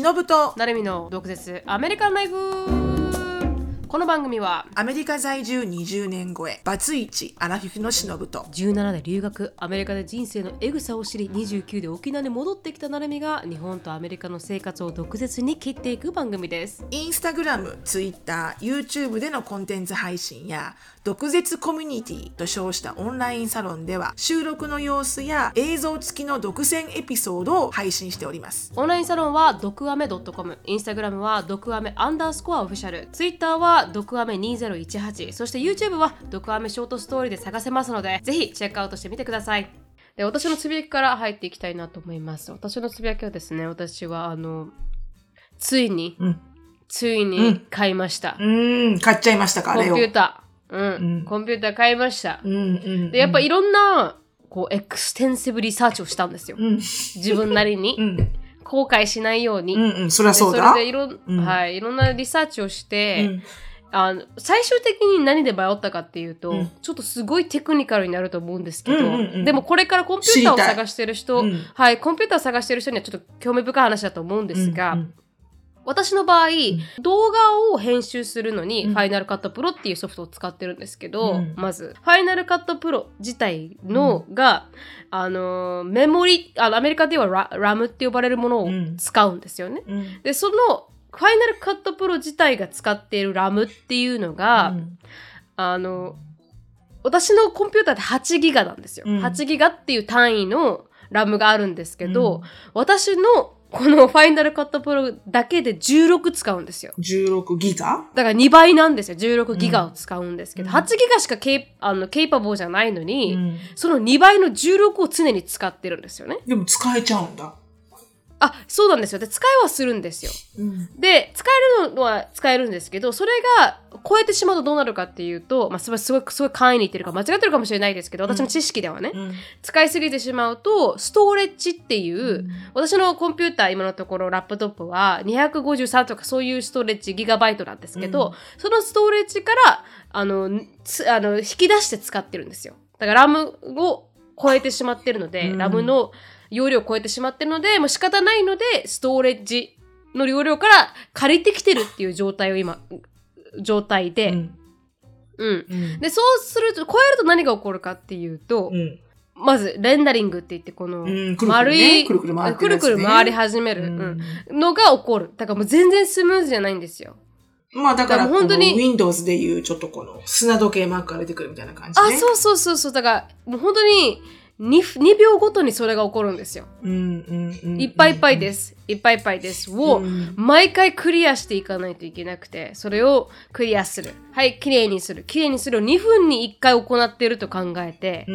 忍と。成海の毒舌。アメリカンライフ。この番組はアメリカ在住20年超えバツイチアラフィフのしのぶと17で留学アメリカで人生のエグさを知り29で沖縄に戻ってきたなるみが日本とアメリカの生活を毒舌に切っていく番組です。インスタグラム、ツイッター、YouTube でのコンテンツ配信や毒舌コミュニティと称したオンラインサロンでは収録の様子や映像付きの独占エピソードを配信しております。オンラインサロンは毒アメ .com インスタグラムは毒アメアンダースコアオフィシャルツイッターは毒アメ2018そして YouTube は毒アメショートストーリーで探せますのでぜひチェックアウトしてみてください。で私のつぶやきから入っていきたいなと思います。私のつぶやきはですね私はあのついに、うん。ついに買いました、うーん、買っちゃいましたか、コン。ピューター、うん。うん。コンピューター買いました、うんうん。でやっぱいろんなこう extensive リサーチをしたんですよ、うん、自分なりに、うん、後悔しないように、うん、うん、そりゃでそうだ。れでいろん、うん。はい、いろんなリサーチをしうて、ん、あの最終的に何で迷ったかっていうと、うん。ちょっとすごいテクニカルになると思うんですけど、うんうんうん。でもこれからコンピューターを探してる人、うん。はい、コンピューターを探してる人にはちょっと興味深い話だと思うんですが、うん私の場合、動画を編集するのに、うん。ファイナルカットプロっていうソフトを使ってるんですけど、うんまず、ファイナルカットプロ自体のが、あの、メモリ、あの、アメリカではララムって呼ばれるものを使うんですよね。うん、で、その、ファイナルカットプロ自体が使っているラムっていうのが、うんあの、私のコンピューターって8ギガなんですよ。うん8ギガっていう単位のラムがあるんですけど、うん私のこのファイナルカットプロだけで16使うんですよ。16ギガ？だから2倍なんですよ。16ギガを使うんですけど、うん8ギガしかケイあのケイパボーじゃないのに、うんその2倍の16を常に使ってるんですよね。でも使えちゃうんだ。あ、そうなんですよ。で、使いはするんですよ。うん。で、使えるのは使えるんですけど、それが超えてしまうとどうなるかっていうと、まあ、すごい、すごい、すごい簡易に言ってるか間違ってるかもしれないですけど、私の知識ではね、うん。使いすぎてしまうと、ストーレッジっていう、私のコンピューター、今のところラップトップは253とかそういうストレッジギガバイトなんですけど、うんそのストレッジから、あの、つあの引き出して使ってるんですよ。だからラムを超えてしまってるので、うんラムの容量を超えてしまってるので、もう仕方ないので、ストレッジの容量から借りてきてるっていう状態を今、状態で、うん。うん。うん。で、そうすると、超えると何が起こるかっていうと、うん。まず、レンダリングって言って、この、うんくるくるね丸い、くるくるくるくる回り始める、うんうんのが起こる。だからもう全然スムーズじゃないんですよ。まあだから、本当に Windows でいうちょっとこの砂時計マークが出てくるみたいな感じね。あ、そうそうそうそう。だから、もう本当に2、2秒ごとにそれが起こるんですよ。いっぱいいっぱいです。いっぱいいっぱいです。を、うん毎回クリアしていかないといけなくて、それをクリアする。はい、綺麗にする。綺麗にするを2分に1回行っていると考えて、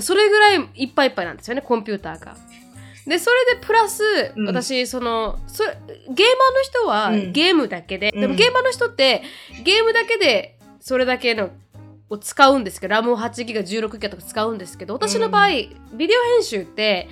それぐらいいっぱいいっぱいなんですよね、コンピューターが。で、それでプラス、うん私、その、それゲーマーの人はうんゲームだけで、でうんもゲーマーの人ってゲームだけでそれだけのを使うんですけど、ラムを8ギガ、16ギガとか使うんですけど、私の場合、ビデオ編集って、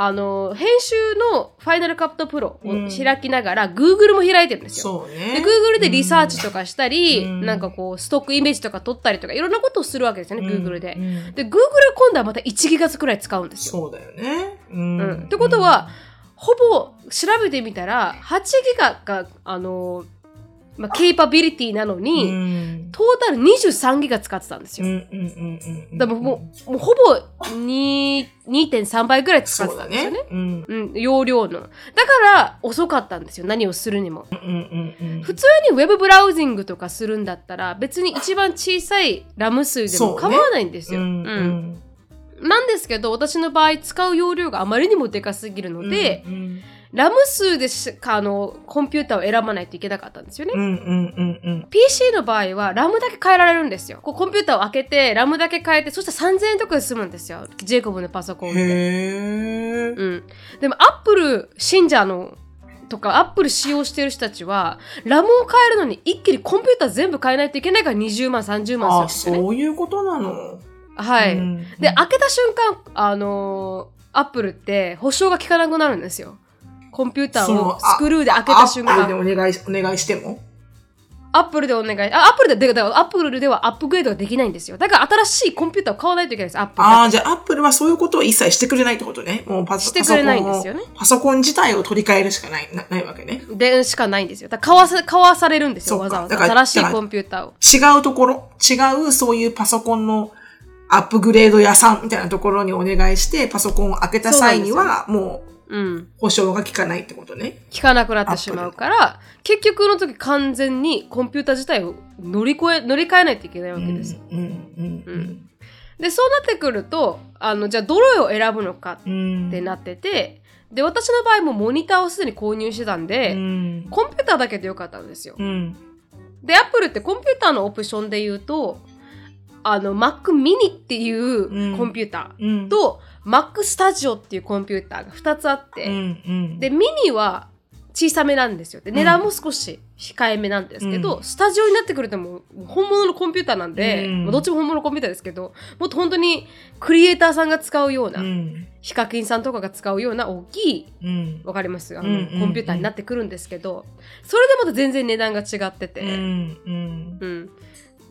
あの、編集のファイナルカットプロを開きながら、Google も開いてるんですよ。そうで、ね。Google でリサーチとかしたり、うんなんかこう、ストックイメージとか取ったりとか、いろんなことをするわけですよね、Google で。うんで、Google 今度はまた1ギガくらい使うんですよ。そうだよね。ううんん。ってことは、ほぼ調べてみたら、8ギガが、あの、まあ、ケイパビリティなのうに、ん、トータル23ギガ使ってたんですよ。うんうんうんうん。だからもう、もうほぼ2 2.3倍ぐらい使ってたんですよね。ね。うんうん、容量の。だから遅かったんですよ、何をするにも。うんうんうん。普通にウェブブラウジングとかするんだったら、別に一番小さいラム数でも構わないんですよ。うんうんなんですけど、私の場合使う容量があまりにもでかすぎるので、うんラム数でしかあのコンピューターを選ばないといけなかったんですよね。うんうんうんうん。PC の場合はラムだけ変えられるんですよ。こうコンピューターを開けてラムだけ変えて、そしたら3000円とかで済むんですよ。ジェイコブのパソコンって。へえ。うん。でもアップル信者のとかアップル使用してる人たちはラムを変えるのに一気にコンピューター全部変えないといけないから20万30万あ、するんですよね。そういうことなの？はい。うんで、開けた瞬間、あのーアップルって保証が効かなくなるんですよ。コンピューターを screw で開けた瞬間。アップルでお願いし、お願いしても？アップルでお願い。あ、アップルで、でだからアップルではアップグレードができないんですよ。だから新しいコンピューターを買わないといけないです。アップルだああ、じゃあアップルはそういうことを一切してくれないってことね。もうパソしてくれないんですよねパソコン自体を取り替えるしかない、なないわけね。でしかないんですよ。だから買わさ、買わされるんですよ。わざわざ。新しいコンピューターを。違うところ、違うそういうパソコンのアップグレード屋さんみたいなところにお願いして、パソコンを開けた際には、もううん。保証が効かないってことね。効かなくなってしまうから、結局の時完全にコンピューター自体を乗り越え、乗り換えないといけないわうん、けです。うん、うん、で、そうなってくると、あの、じゃあどれを選ぶのかうん。ってなってて、で、私の場合もモニターをすでに購入してたんで、うん、コンピューターだけでよかったんですよ。うん、で、アップルってコンピューターのオプションで言うと、あの、Mac mini っていううんコンピューターうん、と、Mac Studio っていうコンピューターが2つあって、うん、うん、で、ミニは小さめなんですよ。で、値段も少し控えめなんですけど、うん。スタジオになってくるともう本物のコンピューターなんで、うん。まあどっちも本物のコンピューターですけど、もっと本当にクリエイターさんが使うような、うん、ヒカキンさんとかが使うような大きい、うん、わかります？あの、コンピューターになってくるんですけど、それでまた全然値段が違ってて、うん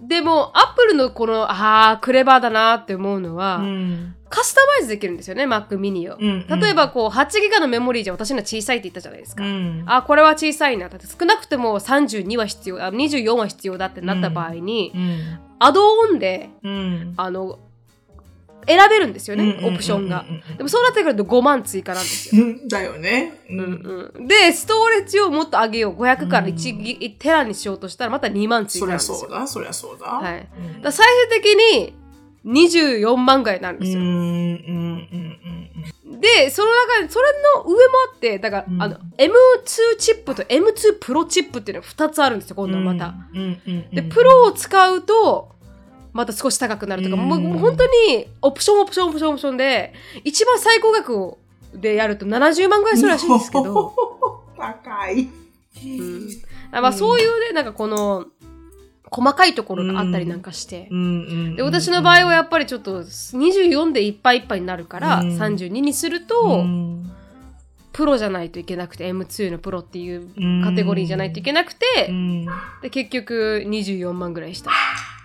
でも、アップルのこの、ああ、クレバーだなって思うのは、うん、カスタマイズできるんですよね、Mac mini を。うんうん例えば、こう、8ギガのメモリーじゃ私のは小さいって言ったじゃないですか。うん、あ、これは小さいな。だって少なくても32は必要、あ24は必要だってなった場合に、うん、アドオンで、うん、あの、選べるんですよね、オプションが。でもそうなってくると5万追加なんですよ。うん。だよね。う。うんんうん、で、ストレッジをもっと上げよう。500から1ギ、テラにしようとしたらまた2万追そりゃ加なんですよ。そうだ、そりゃそうだ。はい。うんだ最終的に24万ぐらいになるんですよ。うん、うん、うん、で、その中で、それの上もあって、だから、うんあの、M2 チップと M2 プロチップっていうのが2つあるんですよ、今度はまた。で、プロを使うと、また少し高くなるとか、うん。もう本当にオプションオプションオプションオプションで、一番最高額をでやると70万ぐらいするらしいんですけど、高い。うん。まあそういうね、なんかこの、細かいところがあったりなんかして。で私の場合はやっぱりちょっと24でいっぱいいっぱいになるから、うん。32にすると、うん、プロじゃないといけなくて M2 のプロっていううん。カテゴリーじゃないといけなくて、うん。で結局24万ぐらいした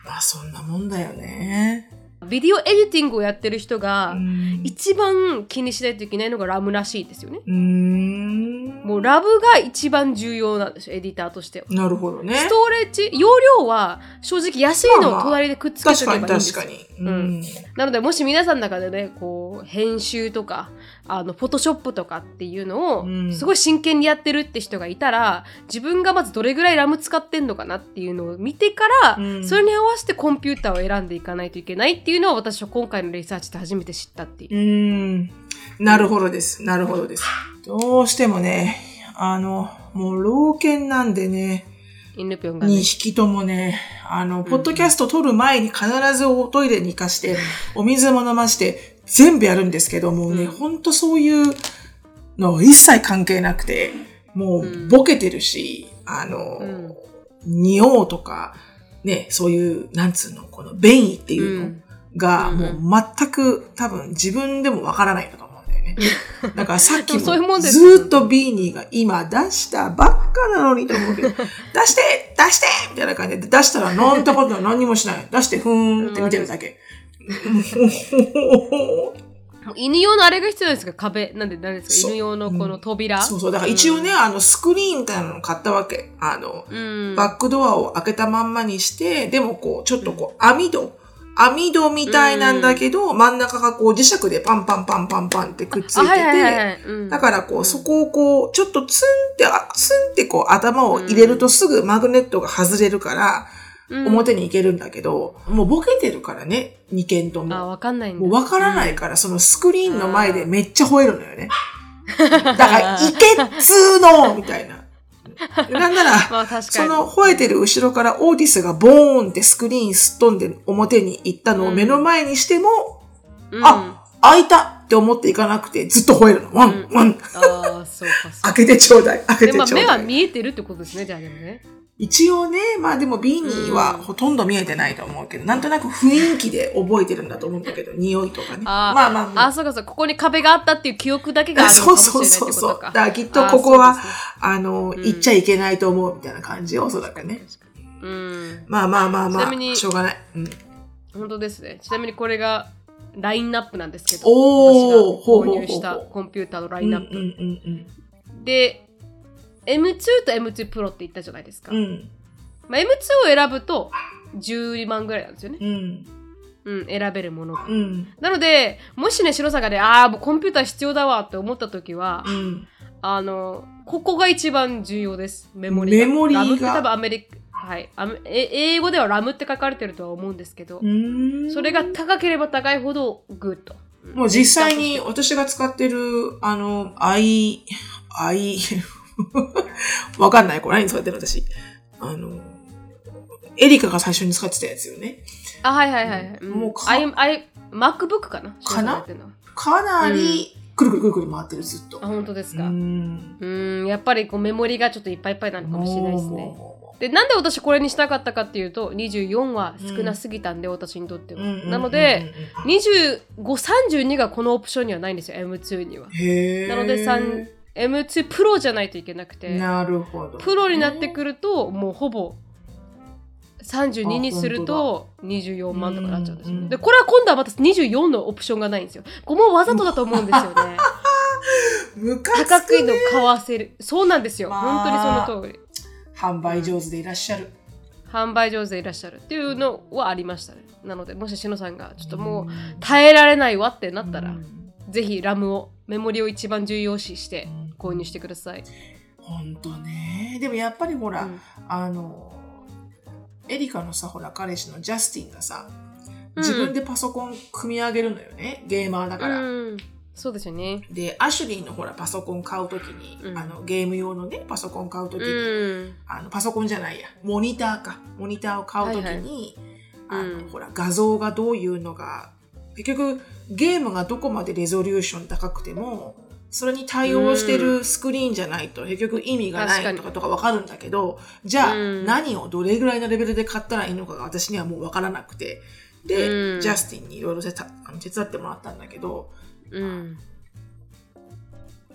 まあ、そんなもんだよね。ビデオエディティングをやってる人がうん。一番気にしないといけないのがラムらしいですよねうん。もうラブが一番重要なんですよエディターとしてはなるほどね。ストレッジ容量は正直安いのを隣でくっつけておけ確かにばいいんですよ確かに。うんなのでもし皆さんの中でねこう編集とかあのフォトショップとかっていうのをうんすごい真剣にやってるって人がいたら自分がまずどれぐらいラム使ってんのかなっていうのを見てから、うんそれに合わせてコンピューターを選んでいかないといけないっていうのは私は今回のリサーチで初めて知ったっていう。うん。なるほどです。なるほどです。どうしてもね、あの、もう老犬なんでね、犬ぴょんが2ね。匹ともね、あの、ポッドキャスト撮る前に必ずおトイレに行かして、お水も飲まして、全部やるんですけどもうね、うんほんとそういうの一切関係なくて、もううんボケてるし、あの、うん匂おうとか、ね、そういう、なんつうの、この便意っていうのが、うんもう全く多分自分でもわからないんだと思うんだよね。だからさっき でもずーっとビーニーが今出したばっかなのにと思うけど、出して出してみたいな感じで出したらなんてことは何にもしない。出してふーんって見てるだけ。犬用のあれが必要ですか？壁。なんで何ですか？犬用のこの扉？そうそう。だから一応ね、あのスクリーンみたいなのを買ったわけ。あの、うん。バックドアを開けたまんまにして、でもこう、ちょっとこう、網戸、網戸みたいなんだけど、真ん中がこう磁石でパンパンパンパンパンってくっついてて、だからこう、そこをこう、ちょっとツンって、あツンってこう、頭を入れるとすぐマグネットが外れるから、うん表に行けるんだけど、もうボケてるからね、2件とあ、も。わかんないんだ。わからないから、そのスクリーンの前でめっちゃ吠えるのよね。だから、いけっつーのみたいな。なんなら。その吠えてる後ろからオーティスがボーンってスクリーンすっ飛んで表に行ったのを目の前にしても、うん、あ、開いたって思っていかなくてずっと吠えるの。ワン、うんワン、ああ、そうか、そうか。開けてちょうだい、開けてちょうだい。目は見えてるってことですね、じゃあでもね。一応ね、まあでもビーニーはうんほとんど見えてないと思うけど、なんとなく雰囲気で覚えてるんだと思うんだけど、匂いとかね。あーまあまあまあ。あ、そうかそう、ここに壁があったっていう記憶だけがあるのそうかもしれそうないってことか。そうそう。だからきっとここは、あの、うん行っちゃいけないと思うみたいな感じよ、おそらくね。うん。まあまあまあまあ、ちなみにしょうがない。うん、本当ですね。ちなみにこれがラインナップなんですけど、おー私が購入したコンピューターのラうんインナップ。うんうんで、M2 と M2 Pro って言ったじゃないですか。うん。うんまあ、M2 を選ぶと10万ぐらいなんですよね。うんうん、選べるものが。うんなので、もしね、白さんがね、ああ、もうコンピューター必要だわって思った時は、うん。あの、ここが一番重要です。メモリが。メモリが？ラムって多分アメリカ、はい。英語ではラムって書かれてるとは思うんですけど、うんそれが高ければ高いほどグッド。もう実際に私が使ってる、あの、i、i、わかんない。これ何使ってるの私。あの、エリカが最初に使ってたやつよね。あ、はいはいはいはい。うんもうか I- I- MacBook かな？かな？かなり、くるくるくるくる回ってる、ずっと。あ、本当ですうか。ん。うん、やっぱりこうメモリがちょっといっぱいいっぱいなのかもしれないですね。もで、なんで私これにしたかったかっていうと、24は少なすぎたんで、私にとっては。ううんうんうんうんなので、、25、32がこのオプションにはないんですよ、M2 には。なので、3 M2 プロじゃないといけなくて、なるほど。プロになってくると、もうほぼ32にするあと24万とかなっちゃうんですよ。うんうんで、これは今度はまた24のオプションがないんですよ。これもわざとだと思うんですよね。ムカ高くつくねの買わせる。そうなんですよ。まあ本当にその通り。販売上手でいらっしゃる。販売上手でいらっしゃるっていうのはありましたね。なので、もししのさんがちょっともう耐えられないわってなったら、うんぜひラムを、メモリを一番重要視して購入してください。ほんとね。でもやっぱりほら、うんあの、エリカのさ、ほら、彼氏のジャスティンがさ、うん自分でパソコン組み上げるのよね。ゲーマーだから。うん、そうですよね。で、アシュリーのほら、パソコン買うときに、うんあの、ゲーム用のね、パソコン買うときうに、ん。あの、パソコンじゃないや、モニターか。モニターを買うときに、あの、はいはいうんほら、画像がどういうのが、結局、ゲームがどこまでレゾリューション高くても、それに対応してるスクリーンじゃないと、結局意味がないとかとかわかるんだけど、じゃあ、うん何をどれぐらいのレベルで買ったらいいのかが私にはもうわからなくて、で、うんジャスティンにいろいろ手伝ってもらったんだけど、うん。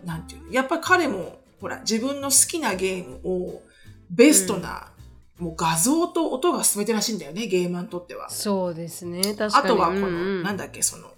なんていうの？やっぱり彼も、ほら、自分の好きなゲームをベストな、もう画像と音が全てらしいんだよね、ゲーマーにとっては。そうですね。確かに。あとはこの、うんうんなんだっけ、その、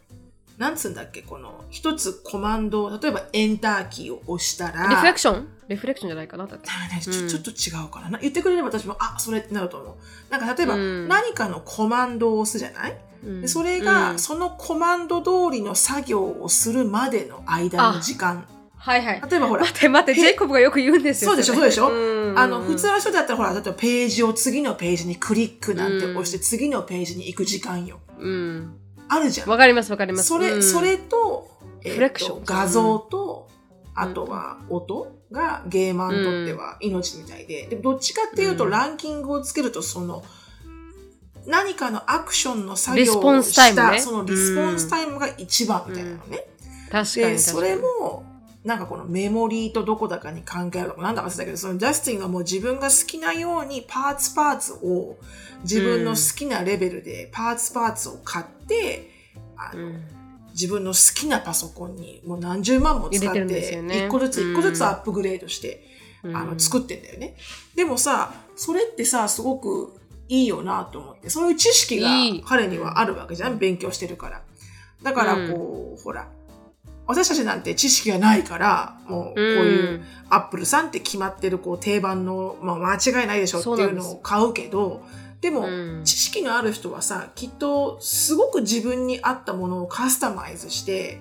なんつうんだっけ、この、一つコマンド、例えばエンターキーを押したら、リフレクションリフレクションじゃないかなだって。あねちょうんちょっと違うかなな。言ってくれれば私も、あ、それってなると思う。なんか例えば、うん何かのコマンドを押すじゃない？うんでそれが、うんそのコマンド通りの作業をするまでの間の時間。はいはい。例えばほら、待って待って、ジェイコブがよく言うんですよ。そうでしょれそうでしょ？うんあの、普通の人だったらほら、例えばページを次のページにクリックなんて押して、次のページに行く時間よ。うん。あるじゃん。わかりますわかります。それ、うんそれと、えーとフレクション画像と、あとは音がゲーマーにとっては命みたいで、でもどっちかっていうと、うんランキングをつけると、その、何かのアクションの作業をした、スタイムねそのリスポンスタイムが一番みたいなのね。確かにで、それ確かに。も、なんかこのメモリーとどこだかに関係あるのかなんだか忘れたけど、そのジャスティンがもう自分が好きなようにパーツパーツを自分の好きなレベルでパーツパーツを買って、あのうん。自分の好きなパソコンにもう何十万も使って一個ずつうん。一個ずつアップグレードして、うん。あの作ってんだよね。でもさ、それってさ、すごくいいよなと思って、そういう知識が彼にはあるわけじゃん、勉強してるから。だからこう、ほら、私たちなんて知識がないから、もうこういう、アップルさんって決まってるこう定番の、まあ、間違いないでしょっていうのを買うけど、でも、うん。知識のある人はさ、きっとすごく自分に合ったものをカスタマイズして、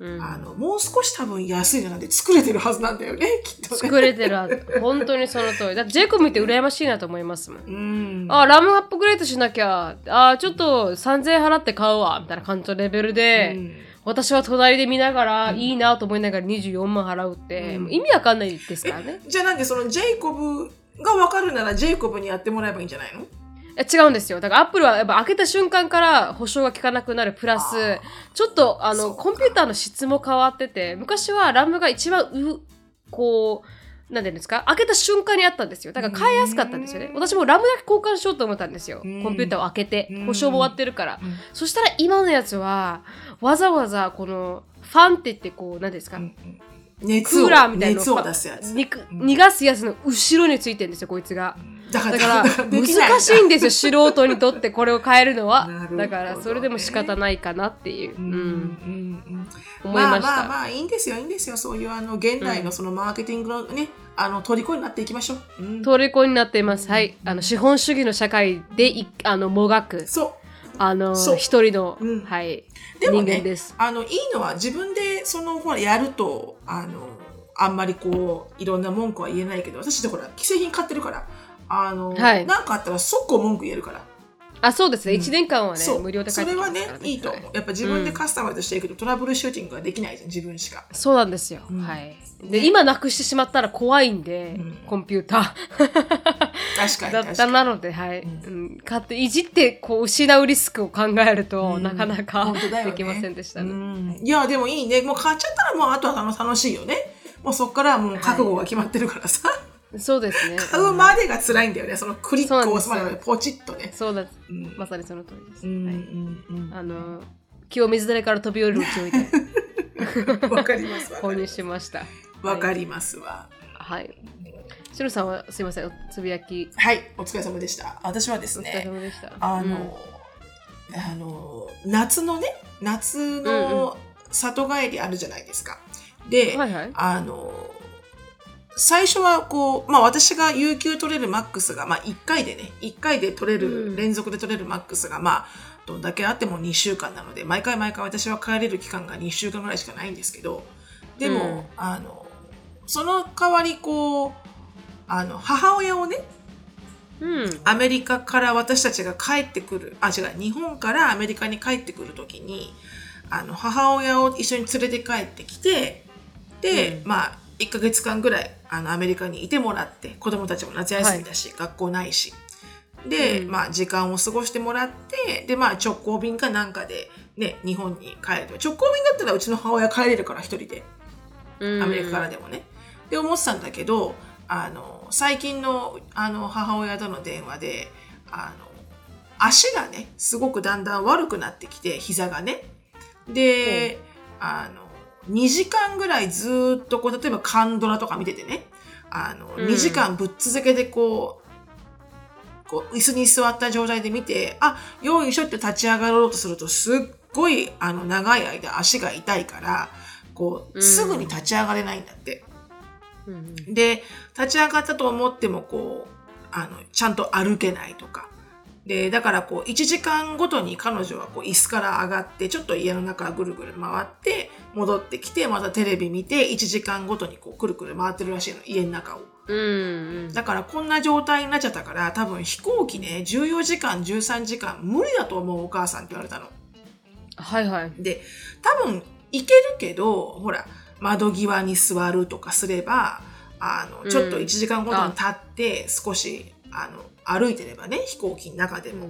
うん。あの、もう少し多分安い値段で作れてるはずなんだよね、きっとね。作れてるはず本当にその通り。だってジェイコブ見て羨ましいなと思いますもん。うん。あラムアップグレードしなきゃあちょっと3000円払って買うわみたいな感じのレベルで、うん私は隣で見ながら、いいなと思いながら24万払うって、うん。意味わかんないですからね。じゃあなんでそのジェイコブが分かるならジェイコブにやってもらえばいいんじゃないの？え違うんですよ。だからアップルはやっぱ開けた瞬間から保証が効かなくなる。プラスあちょっとあのコンピューターの質も変わってて昔はラムが一番うこうなんていうんですか？開けた瞬間にあったんですよ。だから買いやすかったんですよね。うん私もラムだけ交換しようと思ったんですよ。コうん。ンピューターを開けてうん。保証も終わってるから。そしたら今のやつはわざわざこのファンって言ってこう何ですか、うん熱をクーラーみたいな熱を出すやつ。に逃がすやつの後ろについてるんですよこいつが。だから難しいんですよ素人にとってこれを変えるのは。だからそれでも仕方ないかなっていう、うん。うん。うんうん思いました、まあまあまあいいんですよいいんですよ。そういうあの現代のそのマーケティングのね、あの虜になっていきましょう、うん。虜になっています。はい。あの資本主義の社会でいあのもがく。そあの一人の、うん。はい、うでもね人間です。あのいいのは自分でそのほらやるとあのあんまりこういろんな文句は言えないけど私でほら既製品買ってるからあの、はい。なんかあったら即行文句言えるからあそうですね、うん。1年間はね無料で帰ってきそれはねいいと思う。やっぱ自分でカスタマイズしていくとトラブルシューティングができないじゃん自分しか。そうなんですよ、うん。はい。で今なくしてしまったら怖いんで、うん。コンピュータ確かにーだった確かになので、はい、ううん、勝手いじってこう失うリスクを考えると、うん。なかなかね。できませんでしたね。うん。いやでもいいね。もう買っちゃったらもうあとは楽しいよね。もうそっからはもう覚悟が決まってるからさ、そうですね。買うまでが辛いんだよねそのクリックを押すまでそうなんまでポチッとねそうです。うんまさにその通りです。うんはいうんあの清水寺から飛び降りる勢いでうんわかります購入しました。わかりますわはい。しのさんはすいません、おつぶやきはいお疲れ様でした私はですお疲れね様でした。あの、あの夏のね夏の里帰りあるじゃないですか。で、うんはいはい。あの最初はこう、まあ私が有給取れるマックスが、まあ1回でね、1回で取れる、うん。連続で取れるマックスが、まあ、どんだけあっても2週間なので、毎回毎回私は帰れる期間が2週間ぐらいしかないんですけど、でも、うん。あの、その代わりこう、あの、母親をね、うん。アメリカから私たちが帰ってくる、あ、違う、日本からアメリカに帰ってくるときに、あの、母親を一緒に連れて帰ってきて、で、うん。まあ、1ヶ月間ぐらい、あの、アメリカにいてもらって、子供たちも夏休みだし、学校ないし。で、うんまあ、時間を過ごしてもらって、で、まあ、直行便かなんかで、ね、日本に帰る。直行便だったらうちの母親帰れるから、一人で。うんアメリカからでもね。で思ってたんだけどあの最近のあの母親との電話であの足がねすごくだんだん悪くなってきて膝がね。で、あの2時間ぐらいずーっとこう例えばカンドラとか見ててねあの、うん2時間ぶっ続けてこうこう椅子に座った状態で見てあよいしょって立ち上がろうとするとすっごいあの長い間足が痛いからこううんすぐに立ち上がれないんだって。うんで立ち上がったと思ってもこうあのちゃんと歩けないとか。でだからこう1時間ごとに彼女はこう椅子から上がってちょっと家の中ぐるぐる回って戻ってきてまたテレビ見て1時間ごとにこうくるくる回ってるらしいの家の中を。うんうんだからこんな状態になっちゃったから多分飛行機ね14時間13時間無理だと思うお母さんって言われたの。はいはい。で多分行けるけどほら窓際に座るとかすればあのうんちょっと1時間ごとに立って少しあの歩いてればね飛行機の中でも。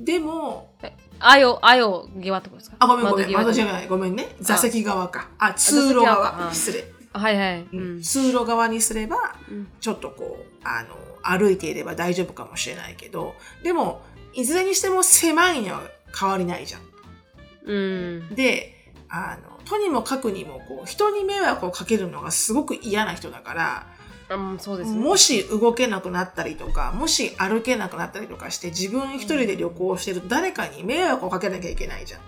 でもあよ、あよ際ってことですか？あごめんごめん窓じゃない。ごめんね。座席側か。あ通路側。失礼、はいはい。ううん。ん。通路側にすればうん。ちょっとこうあの歩いていれば大丈夫かもしれないけどでもいずれにしても狭いには変わりないじゃん。うん。であのとにもかくにもこう人に迷惑をかけるのがすごく嫌な人だからうん、そうですね。もし動けなくなったりとかもし歩けなくなったりとかして自分一人で旅行してると誰かに迷惑をかけなきゃいけないじゃん。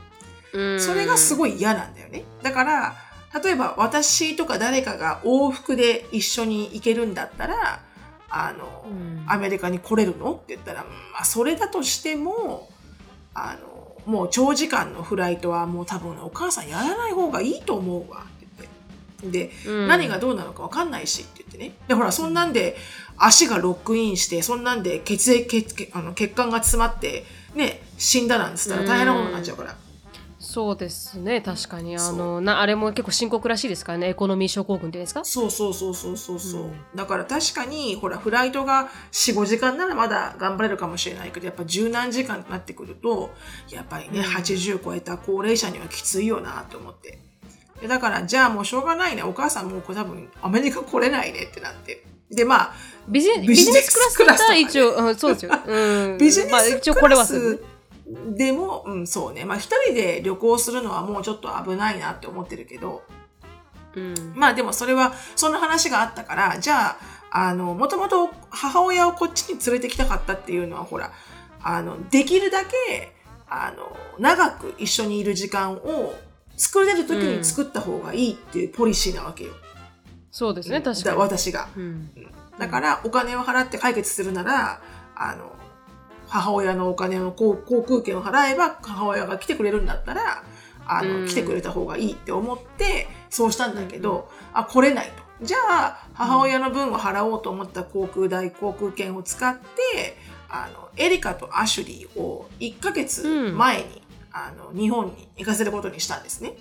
うんそれがすごい嫌なんだよね。だから例えば私とか誰かが往復で一緒に行けるんだったらあの、うんアメリカに来れるのって言ったら、うんまあ、それだとしてもあのもう長時間のフライトはもう多分お母さんやらない方がいいと思うわ。で、うん。何がどうなのか分かんないしって言ってね。で、ほら、そんなんで足がロックインして、そんなんで血液、血血あの血管が詰まって、ね、死んだなんつったら大変なことになっちゃうから。そうですね、確かに。あその、なあれも結構深刻らしいですからね、エコノミー症候群っていうんですか？そうそうそうそうそうそう、うん。だから確かにほらフライトが45時間ならまだ頑張れるかもしれないけどやっぱ十何時間になってくるとやっぱりね、うん。80超えた高齢者にはきついよなと思ってでだからじゃあもうしょうがないねお母さんもうこれ多分アメリカ来れないねってなってでまあビジビジネススクラスだったら一応、うん、そうですよ。うん。ビジネまあス一応これはクラスでも、うん、そうね。まあ、一人で旅行するのはもうちょっと危ないなって思ってるけど、うんまあでもそれはその話があったからじゃああのもともと母親をこっちに連れてきたかったっていうのはほらあのできるだけあの長く一緒にいる時間を作れる時に作った方がいいっていうポリシーなわけよ、そうですね確かだに私が。うん。だからお金を払って解決するならあの母親のお金を航航空券を払えば母親が来てくれるんだったらあの、うん。来てくれた方がいいって思ってそうしたんだけど、あ来れないと。じゃあ母親の分を払おうと思った航空代航空券を使ってあのエリカとアシュリーを1ヶ月前に、あの日本に行かせることにしたんですね。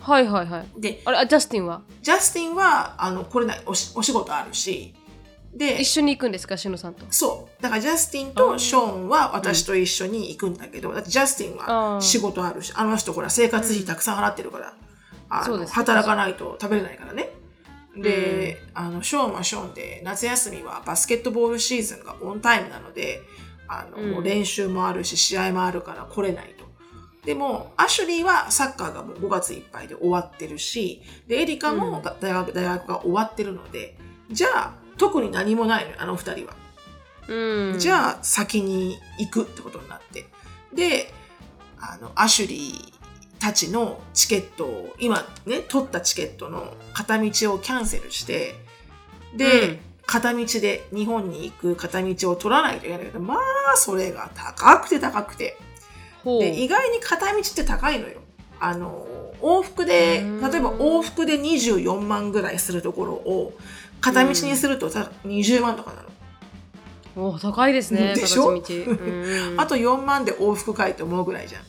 はいはいはいであれあジャスティンは？ジャスティンはあの来れないおしお仕事あるしで一緒に行くんですかしのさんと？そう。だからジャスティンとショーンは私と一緒に行くんだけど、だってジャスティンは仕事あるし、あの人ほら生活費たくさん払ってるから、あの働かないと食べれないからね。で、あの、ショーンはショーンで、夏休みはバスケットボールシーズンがオンタイムなので、あの、練習もあるし、試合もあるから来れないと。でも、アシュリーはサッカーがもう5月いっぱいで終わってるし、で、エリカもが大学大学が終わってるので、じゃあ、特に何もないのよ、あの二人は。うんじゃあ先に行くってことになって。で、あの、アシュリーたちのチケットを、今ね、取ったチケットの片道をキャンセルして、で、うん片道で日本に行く片道を取らないといけないけど、まあ、それが高くて高くて。で、意外に片道って高いのよ。あの、往復で、うん。例えば往復で24万ぐらいするところを、片道にするとた20万とかなの。お高いですねでしょ？あと4万で往復かいと思うぐらいじゃん。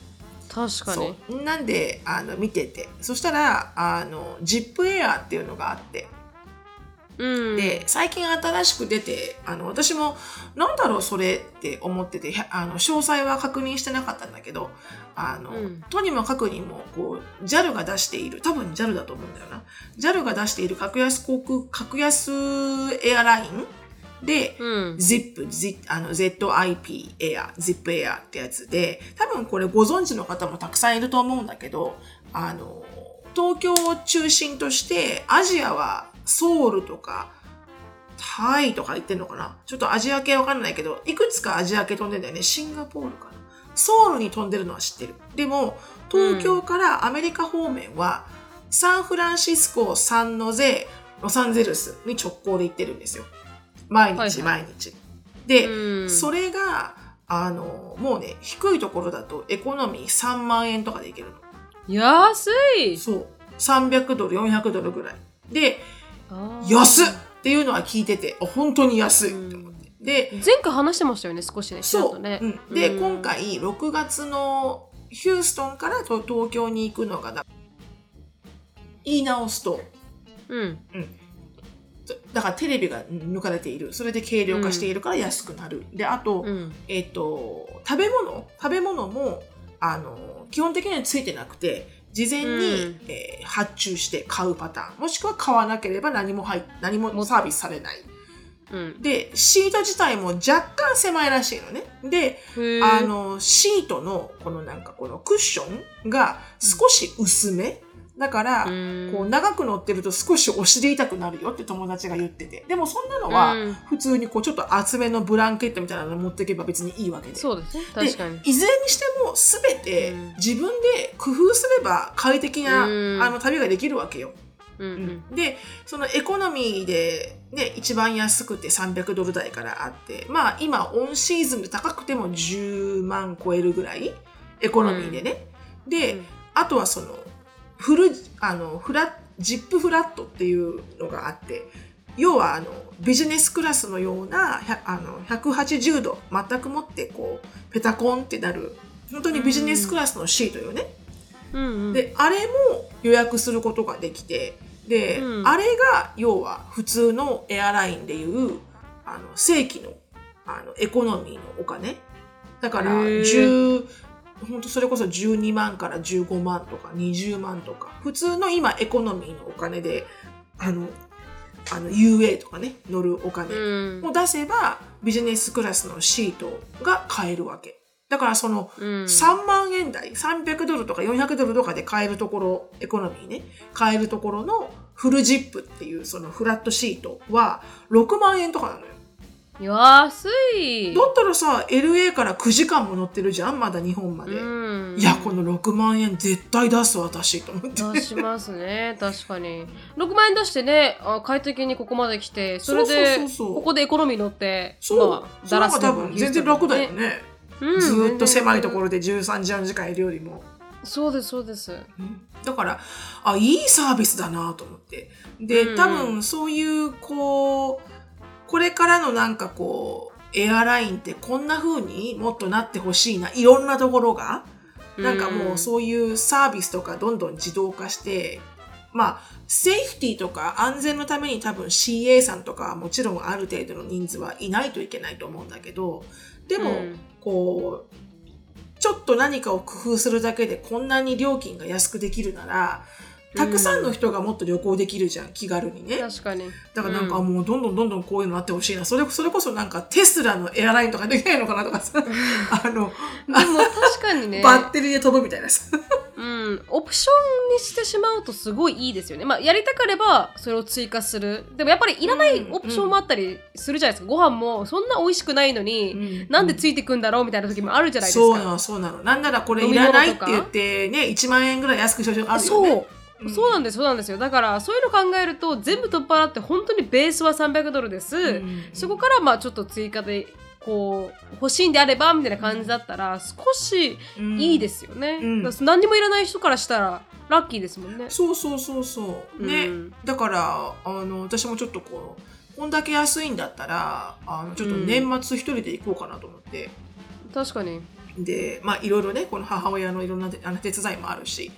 確かに。なんであの見てて。そしたらあのジップエアーっていうのがあってうん。で最近新しく出てあの私もなんだろうそれって思っててあの詳細は確認してなかったんだけどあの、うん。とにもかくにもこう JAL が出している多分 JAL だと思うんだよな。JAL が出している格安航空格安エアラインで、うん。ZIP、Z- あの ZIP エア、ZIP エアってやつで、多分これご存知の方もたくさんいると思うんだけど、あの、東京を中心として、アジアはソウルとか、タイとか言ってんのかな？ちょっとアジア系わかんないけど、いくつかアジア系飛んでんだよね。シンガポールかなソウルに飛んでるのは知ってる。でも、東京からアメリカ方面は、サンフランシスコ、サンノゼ、ロサンゼルスに直行で行ってるんですよ。毎日はい毎日。で、うんそれが、あの、もうね、低いところだとエコノミー3万円とかでいける安いの。そう。300ドル、400ドルぐらい。で、安っ！っていうのは聞いてて、あ本当に安い。って思って。で、前回話してましたよね少しねそう、とね。うん、で、うん。今回6月のヒューストンからと東京に行くのがだ言い直すと。うん。だからテレビが抜かれている。それで軽量化しているから安くなる、であと、うん。えっ、と食べ物？食べ物もあの基本的にはついてなくて事前に、うん。えー発注して買うパターン。もしくは買わなければ何も入っ何もサービスされない。うん。でシート自体も若干狭いらしいのね。であの、シートの、このなんかこのクッションが少し薄め。だから、うん。こう長く乗ってると少しお尻痛くなるよって友達が言ってて。でもそんなのはうん。普通にこうちょっと厚めのブランケットみたいなの持っていけば別にいいわけで。そうですね。で確かに。いずれにしても全てうん。自分で工夫すれば快適な、うん。あの旅ができるわけよ。うんうん。でそのエコノミーで、ね、一番安くて300ドル台からあってまあ今オンシーズンで高くても10万超えるぐらいエコノミーでね、で、うん。あとはそのフルあのフラジップフラットっていうのがあって要はあのビジネスクラスのようなあの180度全くもってこうペタコンってなる本当にビジネスクラスのシートよね、うんうん。であれも予約することができてで、うん。あれが要は普通のエアラインでいうあの正規のあのエコノミーのお金。だからへー。10本当それこそ12万から15万とか20万とか普通の今エコノミーのお金であのあの UA とかね乗るお金うんを出せばビジネスクラスのシートが買えるわけ。だからその、うん3万円台、300ドルとか400ドルとかで買えるところ、エコノミーね、買えるところのフルジップっていうそのフラットシートは6万円とかなのよ。安いだったらさ、LA から9時間も乗ってるじゃんまだ日本まで。うんいや、この6万円絶対出す私と思って。出しますね確かに6万円出してねあ快適にここまで来てそれでここでエコノミー乗ってそう。まあ、その方が多分全然楽だよね。うんずーっと狭いところろで13時間時間いるよりも。そうですそうですだから、あ、いいサービスだなと思って。で、うん多分そういう、こう、これからのなんかこう、エアラインってこんな風にもっとなってほしいな、いろんなところが。なんかもうそういうサービスとかどんどん自動化して、まあ、セーフティーとか安全のために多分 CA さんとかはもちろんある程度の人数はいないといけないと思うんだけど、でも、うんこう、ちょっと何かを工夫するだけでこんなに料金が安くできるなら、たくさんの人がもっと旅行できるじゃん、気軽にね。確かにだからなんかうもうどんどんどんどんこういうのなってほしいな。それ、それこそなんかテスラのエアラインとかできないのかなとかさ。あの、でも確かにねバッテリーで飛ぶみたいなさ。うん、オプションにしてしまうとすごいいいですよね。まあ、やりたければそれを追加する。でもやっぱりいらないオプションもあったりするじゃないですか。ご飯もそんな美味しくないのに、なんでついてくんだろうみたいな時もあるじゃないですか。そうなの、そうなの。なんならこれいらないって言ってね、1万円ぐらい安くしてる人あるよそうね。そうなんです、そうなんですよ。だから、そういうの考えると、全部取っ払って、本当にベースは300ドルです。んそこから、まあ、ちょっと追加で、こう、欲しいんであれば、みたいな感じだったら、少しいいですよね。うん何にもいらない人からしたら、ラッキーですもんね。そうそうそうそう。ね。うんだから、あの、私もちょっとこう、こんだけ安いんだったら、あの、ちょっと年末一人で行こうかなと思って。確かに。で、まあ、いろいろね、この母親のいろんなあの手伝いもあるし。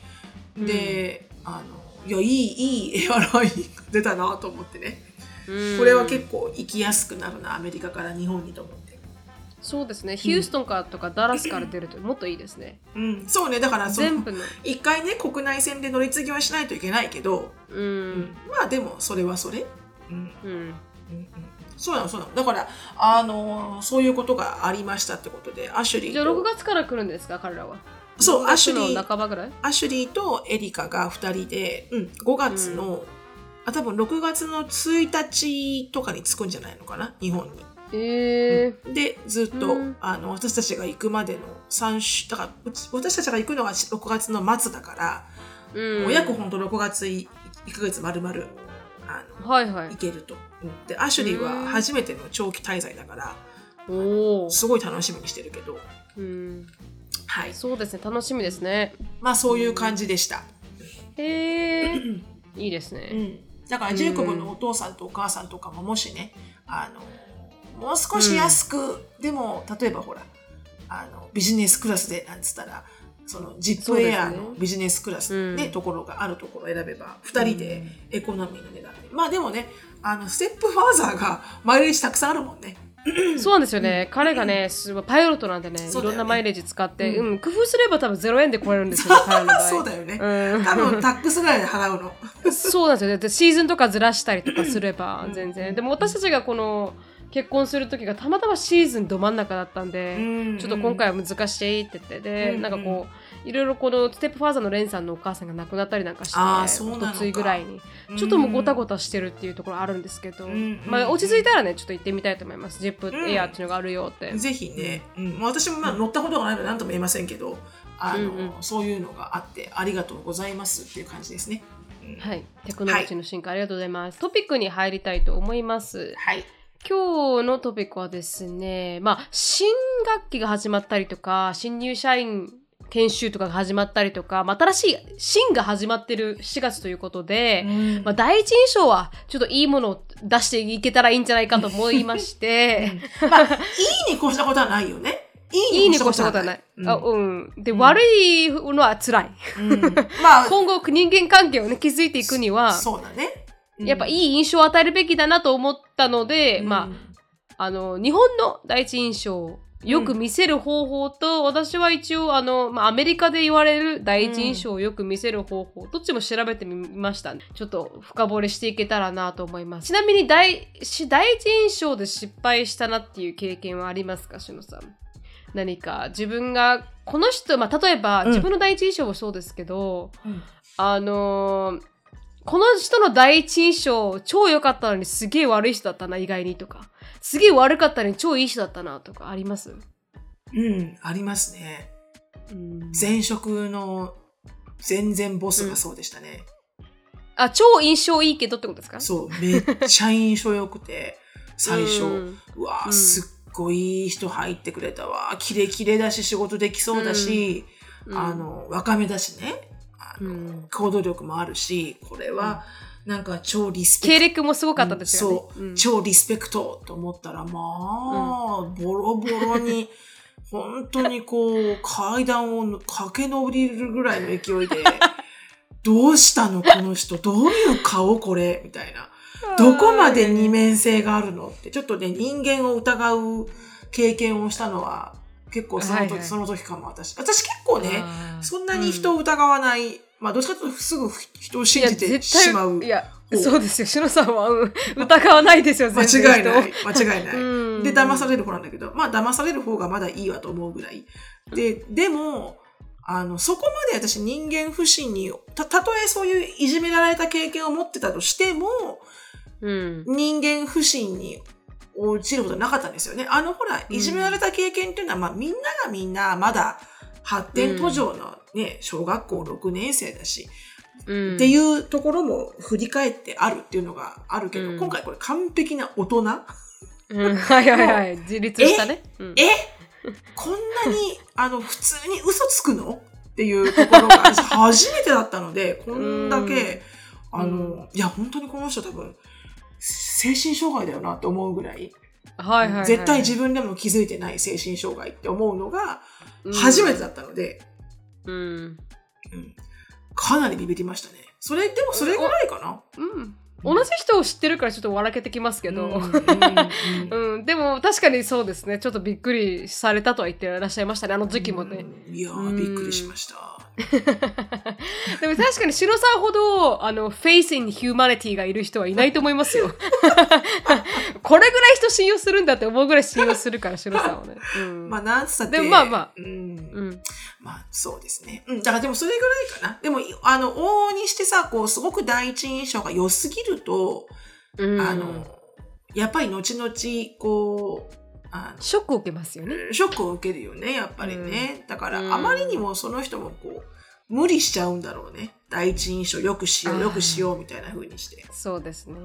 で、あの、いや、いい、いいエアラインが出たなと思ってね。うんこれは結構行きやすくなるな、アメリカから日本にと思って。そうですね。ヒューストンからとかダラスから出るともっといいですね。うん、そうね、だからその全部の。一回ね、国内線で乗り継ぎはしないといけないけど、う。うんん、まあでも、それはそれ。うんうん。うんうんそうなの、そうなの。だから、あのーそういうことがありましたってことで、アシュリーじゃあ、と6月から来るんですか、彼らは？そう6月アシュリーの半ばぐらい？アシュリーとエリカが2人で、うん、5月の、あ、多分6月の1日とかに着くんじゃないのかな、日本に。えー。で、ずっと、うんあの、私たちが行くまでの3週、だから、私たちが行くのが6月の末だから、うんもう約ほんと6月1ヶ月丸々、あの、はいはい行。けると。うんで、アシュリーは初めての長期滞在だから、おお。すごい楽しみにしてるけど、うん。はい。そうですね。楽しみですね。まあそういう感じでした。へえ。いいですね。うん。だからジェイコブのお父さんとお母さんとかももしね、あの、もう少し安く、でも、例えばほら、あの、ビジネスクラスで、なんつったら、そのジップエアのビジネスクラスで、うんところがあるところを選べば、二人でエコノミーの値段で。まあでもね、あの、ステップファーザーがマイレージたくさんあるもんね。そうなんですよね。彼がね、すごいパイロットなんでね、いろんなマイレージ使って、ううん、工夫すれば多分0円で超えるんですよ、彼の場合。そうだよね。うん多分タックスぐらいで払うの。そうなんですよ。でシーズンとかずらしたりとかすれば全然。でも私たちがこの結婚する時がたまたまシーズンど真ん中だったんで、うんちょっと今回は難しいって言ってで、うんなんかこういろいろこのステップファーザーのレンさんのお母さんが亡くなったりなんかしてあーそうなのか。一昨日ぐらいにちょっともうごたごたしてるっていうところあるんですけど、うんまあ、落ち着いたらねちょっと行ってみたいと思います。ジップうんエアっていうのがあるよって、ぜひね、うん、私もまあ乗ったことがないので何とも言えませんけど、あの、うんうん。そういうのがあってありがとうございますっていう感じですね。うん。はい、テクノロジーの進化ありがとうございます、トピックに入りたいと思います。はい。今日のトピックはですね、まあ、新学期が始まったりとか、新入社員研修とかが始まったりとか、まあ、新しい新が始まってる4月ということで、まあ、第一印象はちょっといいものを出していけたらいいんじゃないかと思いまして、まあ、いいに越したことはないよね。い いいに越したたこととはな。ないい。あうん、で、悪いのは辛い。うんまあ、今後人間関係をね、築いていくには、そうだね。うんやっぱいい印象を与えるべきだなと思ったので、うんまあ、あの、日本の第一印象をよく見せる方法と、私は一応、あの、まあ、アメリカで言われる第一印象をよく見せる方法、どっちも調べてみました、ちょっと深掘りしていけたらなと思います。ちなみに第、し第一印象で失敗したなっていう経験はありますか、しのさん？何か自分がこの人、まあ、例えば、うん。自分の第一印象もそうですけどうん。あのーこの人の第一印象超良かったのにすげえ悪い人だったな意外にとかすげえ悪かったのに超いい人だったなとかあります、うん、ありますね。うん。前職の全然ボスがそうでしたね。あ超印象いいけどってことですか？そう、めっちゃ印象良くて、最初、ううんわうん。すっごいいい人入ってくれたわ。キレキレだし、仕事できそうだし、うん。あの、若めだしね。行動力もあるし、これは、なんか超リスペクト。経歴もすごかったですよね、そう、ん。超リスペクトと思ったら、まあ、ボロボロに、本当にこう、階段を駆け上りるぐらいの勢いで、どうしたのこの人、どういう顔これ？みたいな。どこまで二面性があるの？って、ちょっとね、人間を疑う経験をしたのは、結構その時、はいはい。その時かも私。私結構ね、そんなに人を疑わない、まあどっちかというとすぐ人を信じてしまう。いや方そうですよ。しのさんは、うん。疑わないですよ間全然。違いない。間違いない。うん。で、騙される方なんだけど、まあ騙される方がまだいいわと思うぐらい。で、でも、あの、そこまで私人間不信に、た、たとえそういういじめられた経験を持ってたとしても、うん。人間不信に陥ることはなかったんですよね。あの、ほら、いじめられた経験っていうのは、まあみんながみんなまだ発展途上のね、小学校6年生だし、うん。っていうところも振り返ってあるっていうのがあるけど、うん。今回これ完璧な大人？うん。はいはいはい。自立したね。うんえ？こんなに、あの、普通に嘘つくの？っていうところが私初めてだったので、こんだけ、うん。あの、いや、本当にこの人多分、精神障害だよなって思うぐらい、はいはいはい。絶対自分でも気づいてない精神障害って思うのがうん。初めてだったので、うん。うん。かなりビビりましたね。それ、でもそれぐらいかな。うん。同じ人を知ってるからちょっと笑けてきますけど、うんうんうん。うん、でも確かにそうですね。ちょっとびっくりされたとは言ってらっしゃいましたね。あの時期もね、うん。いやびっくりしました。でも確かに白さんほどあのフェイス in humanity がいる人はいないと思いますよ これぐらい人信用するんだって思うぐらい信用するから白さんはね、うんまあ、なんつったって。でもまあまあうんうんまあそうですね。うん。だからでもそれぐらいかな。でも、いあの、往々にしてさ、こう、すごく第一印象が良すぎると、うんあの、やっぱり後々、こう、あショックを受けますよねのショックを受けるよね、やっぱりね。だから、うんあまりにもその人もこう、無理しちゃうんだろうね。第一印象良くしよう、あー良くしようみたいな風にして。そうですね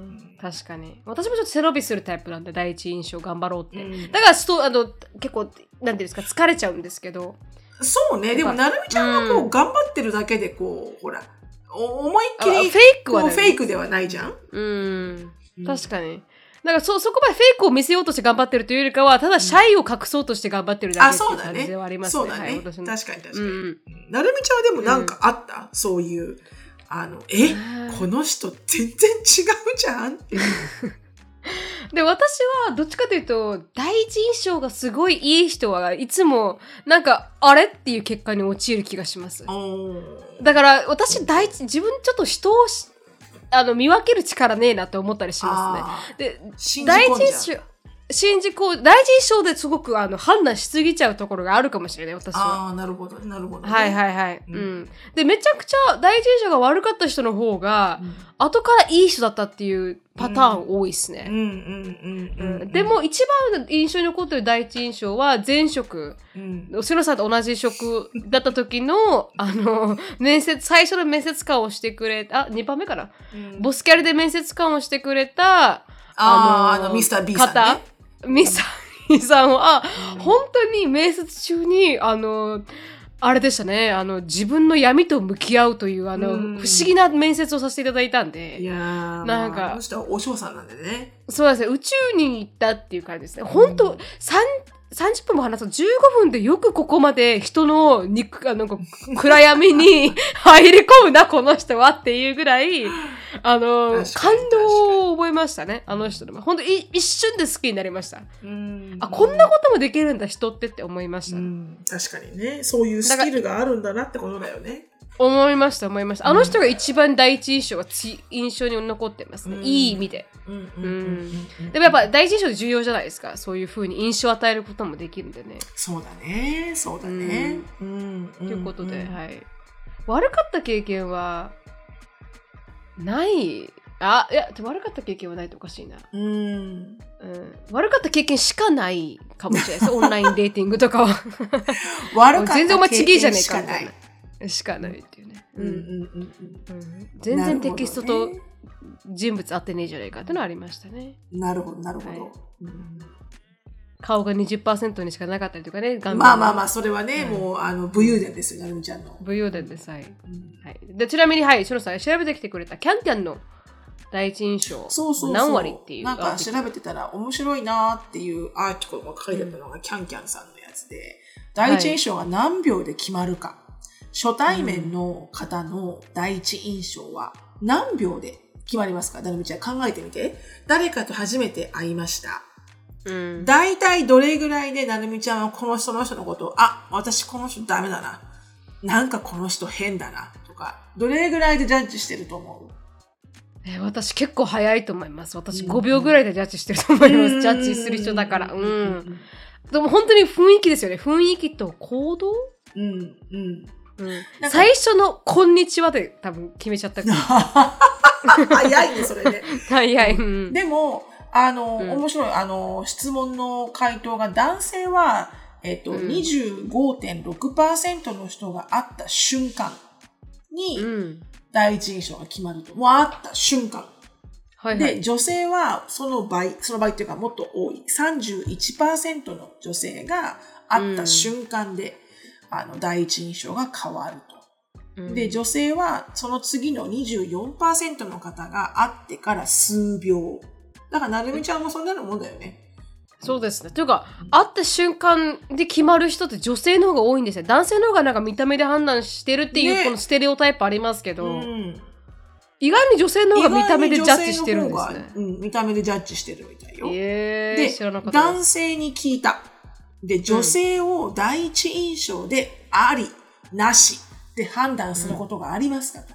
確かに私もちょっと背伸びするタイプなんで第一印象頑張ろうって、うんだからストあの結構なんていうんですか疲れちゃうんですけどそうね。でも、なるみちゃんはこう、うん頑張ってるだけで、こう、ほら、お思いっきり、あフェイクはフェイクではないじゃん？うんうん確かに。だからそそこまでフェイクを見せようとして頑張ってるというよりかはただシャイを隠そうとして頑張ってるだけあ、っていそうだねう感じではあり。ますね。そうだね。はい私の確かに確かに。うんなるみちゃんはでもなんかあった、そういう、あの、え？この人全然違うじゃんっていう。で私はどっちかというと第一印象がすごいいい人はいつもなんかあれ？っていう結果に陥る気がします。だから私第一自分ちょっと人をしあの見分ける力ねえなって思ったりしますね。で第一印象信じこう第一印象ですごくあの判断しすぎちゃうところがあるかもしれない私は。ああ、なるほど、なるほど、ね。はいはいはい。ううんん。で、めちゃくちゃ第一印象が悪かった人の方が、後からいい人だったっていうパターン多いですね。うんうんうんうんうん。でも一番印象に残ってる第一印象は前職うん、おしのさんと同じ職だった時のあの面接最初の面接官をしてくれあ2番目かな、うん、ボスキャルで面接官をしてくれたあーあのミスター B さんね方ミスター B さんは、本当に面接中にあのあれでしたね。あの自分の闇と向き合うというあの、うん。不思議な面接をさせていただいたんで。いやー、なんかまあ、この人はお嬢さんなんでね。そうですね。宇宙に行ったっていう感じですね。本当、三30分も話すと15分でよくここまで人の肉あの暗闇に 入り込むなこの人はっていうぐらいあの感動を覚えましたねあの人でも本当い一瞬で好きになりました。うん。あこんなこともできるんだ人ってって思いました、うん、確かにね。そういうスキルがあるんだなってことだよね。思いました思いました。あの人が一番第一印象がつ印象に残ってますね、うん。いい意味で。うんうんでもやっぱ第一印象重要じゃないですか。そういうふうに印象を与えることもできるんでね。そうだね。そうだね。うん。ということで、んはい。悪かった経験はない？あいや悪かった経験はないとおかしいな、うん。うん、悪かった経験しかないかもしれないです。オンラインデーティングとかは。悪かった全然お前ちげえじゃねえ経験しかな。いしかないっていうね、全然テキストと人物合ってねえじゃないかってのはありましたね。なるほどなるほはい。どうん。顔が20%にしかなかったりとかねまあまあまあそれはねうん。もうあの武勇伝ですよなるみちゃんの。武勇伝でさえ、うん。はい、でちなみにはいしのさん調べてきてくれたキャンキャンの第一印象何割っていうなんか調べてたら面白いなっていうアーティクルが書いてあったのがキャンキャンさんのやつで、第一印象が何秒で決まるか、初対面の方の第一印象は何秒で決まりますか？なるみちゃん考えてみて。誰かと初めて会いました。うん。大体どれぐらいでなるみちゃんはこの人の人のことをあ私この人ダメだな。なんかこの人変だな。とかどれぐらいでジャッジしてると思う？えー私結構早いと思います。私うん。5秒ぐらいでジャッジしてると思います、ジャッジする人だから。うん。でも本当に雰囲気ですよね。雰囲気と行動、うん。うん最初の「こんにちは」で多分決めちゃった早いねそれね。早い、うん。でもあの、うん。面白いあの質問の回答が男性は、えっとうん。25.6%の人が会った瞬間にうん。第一印象が決まると。もう会った瞬間。はいはい。で、女性はその倍、その倍っていうかもっと多い、31%の女性が会った瞬間で、あの、第一印象が変わると。うんで、女性はその次の24%の方が会ってから数秒。だから、なるみちゃんもそんなのもんだよね。そうですねというか会った瞬間で決まる人って女性の方が多いんですよ男性の方がなんか見た目で判断してるっていう、ねこのステレオタイプありますけど、うん。意外に女性の方が見た目でジャッジしてるんですねうん、見た目でジャッジしてるみたいよ。えー、で男性に聞いた。で、女性を第一印象であり、なし。で判断することがありますかと。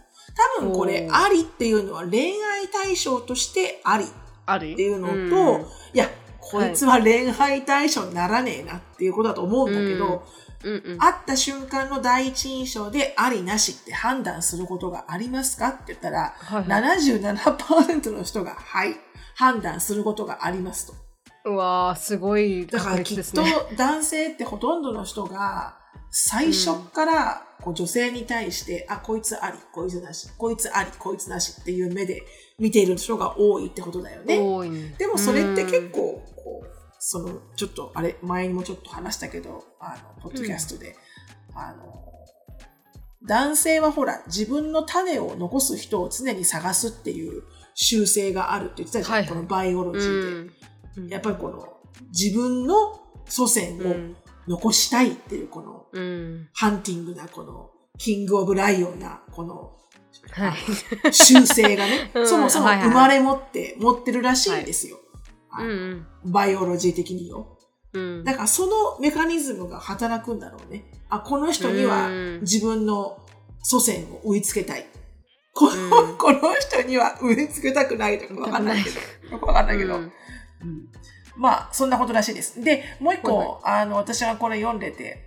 多分これ、ありっていうのは恋愛対象としてあり。っていうのと、うん。いや、こいつは恋愛対象にならねえなっていうことだと思うんだけど、うん。うん会った瞬間の第一印象でありなしって判断することがありますかって言ったら、はいはい。77%の人がはい、判断することがありますと。うわーすごいだからきっと男性ってほとんどの人が最初からこう女性に対して、あ、こいつあり、こいつなし、こいつあり、こいつなしっていう目で見ている人が多いってことだよね。多い。ねでもそれって結構、こう、その、ちょっと、あれ、前にもちょっと話したけど、あの、ポッドキャストで、あの、男性はほら、自分の種を残す人を常に探すっていう習性があるって言ってたじゃん、はいはい。このバイオロジーで。うんやっぱりこの自分の祖先をうん。残したいっていうこのうん。ハンティングなこのキングオブライオンなこのはい。習性がね、うん。そもそもはいはい生まれ持って持ってるらしいんですよ。あうのん。バイオロジー的によ。うん。だからそのメカニズムが働くんだろうね。あ、この人にはうん。自分の祖先を植え付けたい。この,、うん。この人には植え付けたくないとかわかんないけど。わかんないけど。うんうん。まあ、そんなことらしいです。で、もう一個、はいあの、私がこれ読んでて、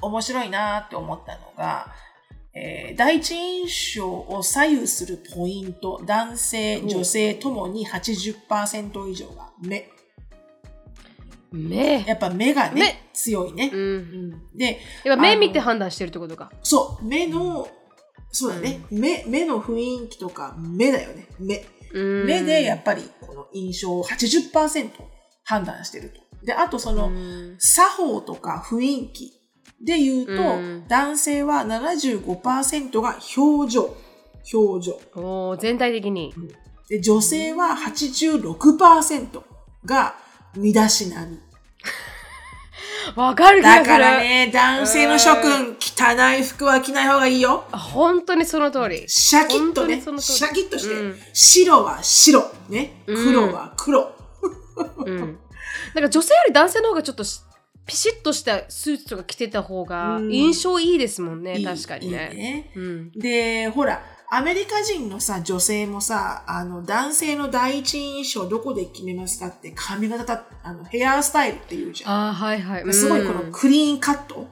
面白いなって思ったのが、えー第一印象を左右するポイント、男性、うん。女性ともに80%以上が目。目？やっぱ目がね、目。強いね。う。んうん。で、やっぱ目見て判断してるってことか。そう、目の、そうだね、目、目の雰囲気とか目だよね、目。うん目でやっぱりこの印象を80%判断してると。で、あとその、うん作法とか雰囲気で言うと、うん男性は75%が表情。表情。おー全体的にで、女性は86%が身だしなみ。わかる気がだするからね、男性の諸君、汚い服は着ない方がいいよ。本当にその通り。シャキッとね、シャキッとして、うん。白は白、ね、うん。黒は黒。うん。なんか女性より男性の方がちょっとしピシッとしたスーツとか着てた方がうん。印象いいですもんね、いい確かにね。いいね。うん。で、ほら、アメリカ人のさ、女性もさ、あの、男性の第一印象どこで決めますかって髪型、あの、ヘアスタイルって言うじゃん。ああはいはいすごいこうんのクリーンカット。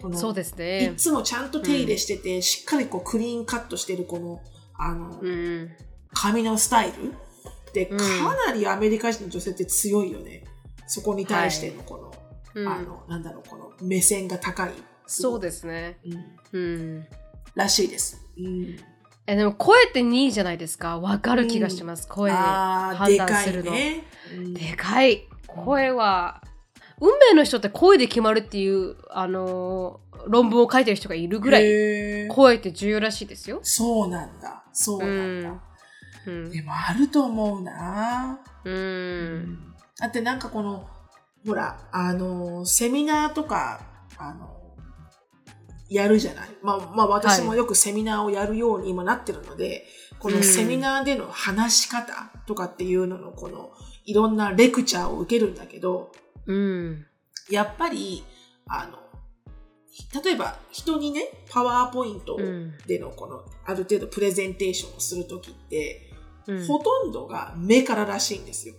このそうですいねつもちゃんと手入れしてて、しっかりこうクリーンカットしてるこの、あの、うん髪のスタイルで、うんかなりアメリカ人の女性って強いよね。そこに対してのこの、うんあの、なんだろう、この目線が高い。そうですねうん。うんらしいです。うん。えでも声って2位じゃないですか？わかる気がします、声でああ、判でかい断するの、ね。うん。でかい。声は運命の人って声で決まるっていうあのー論文を書いてる人がいるぐらい声って重要らしいですよ。そうなんだ。そうなんだ。うん。でもあると思うな。うん。だってなんかこの、ほら、あの、セミナーとか、あの、やるじゃない。まあ、まあ私もよくセミナーをやるように今なってるので、このセミナーでの話し方とかっていうののこの、いろんなレクチャーを受けるんだけど、うん。やっぱり、あの、例えば人にね、パワーポイントうん。でのこの、ある程度プレゼンテーションをするときって、うん。ほとんどが目かららしいんですよ。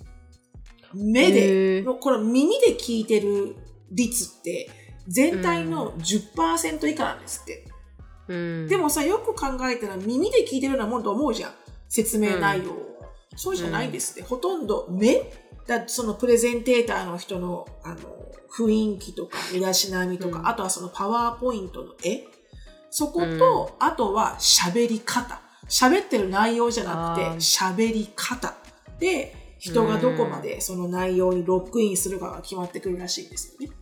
目へで、この耳で聞いてる率って全体の10%以下なんですって。うんでもさ、よく考えたら耳で聞いてるようなもんと思うじゃん。説明内容を。そうじゃないんですって。ほとんど目だそのプレゼンテーターの人のあの雰囲気とか身だしなみとか、うんあとはそのパワーポイントの絵そこと、あとは喋り方。喋ってる内容じゃなくて喋り方で人がどこまでその内容にロックインするかが決まってくるらしいんですよね。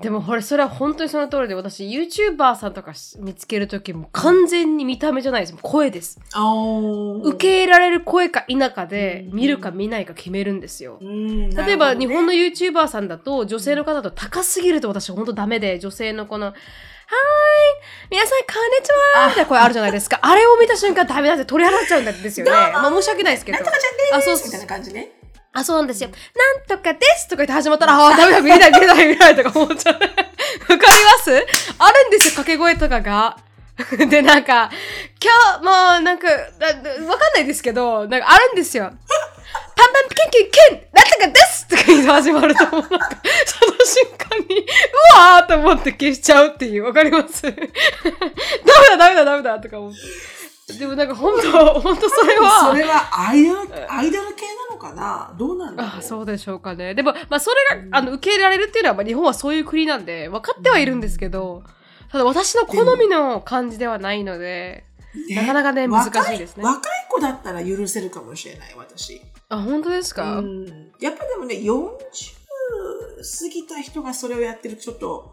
でもこれそれは本当にその通りで私 YouTuber さんとか見つける時も完全に見た目じゃないです。声です。受け入れられる声か否かで見るか見ないか決めるんですよ。うん例えば日本のの YouTuber さんだと女性の方だと高すぎると私本当ダメで女性のこの「はーい皆さんこんにちは」みたいな声あるじゃないですか。あれを見た瞬間ダメだって取り払っちゃうんですよね。まあ申し訳ないですけど。なんとかちゃんであそうそうすみたいな感じね。あ、そうなんですよ。なんとかですとか言って始まったら、ああ、ダメだ、見れない、見れない、見れないとか思っちゃう。わかりますあるんですよ、掛け声とかが。で、なんか、今日、もう、なんか、だわかんないですけど、なんかあるんですよ。パンパンキンキンキンなんとかですとか言って始まると、もうなんか、その瞬間に、うわーと思って消しちゃうっていう、わかります？ダメだ、ダメだ、ダメだとか思って。でもなんか本当、本当それは。それはアイドル、アイドル系なの？かな？どうなんだろう？あそうでしょうかね。でも、まあ、それが、あの受け入れられるっていうのは、まあ、日本はそういう国なんで、分かってはいるんですけど、ただ私の好みの感じではないので、ね。なかなかね難しいですね。若い若い子だったら許せるかもしれない、私。あ、本当ですか、うん。やっぱでもね、40過ぎた人がそれをやってる、ちょっと、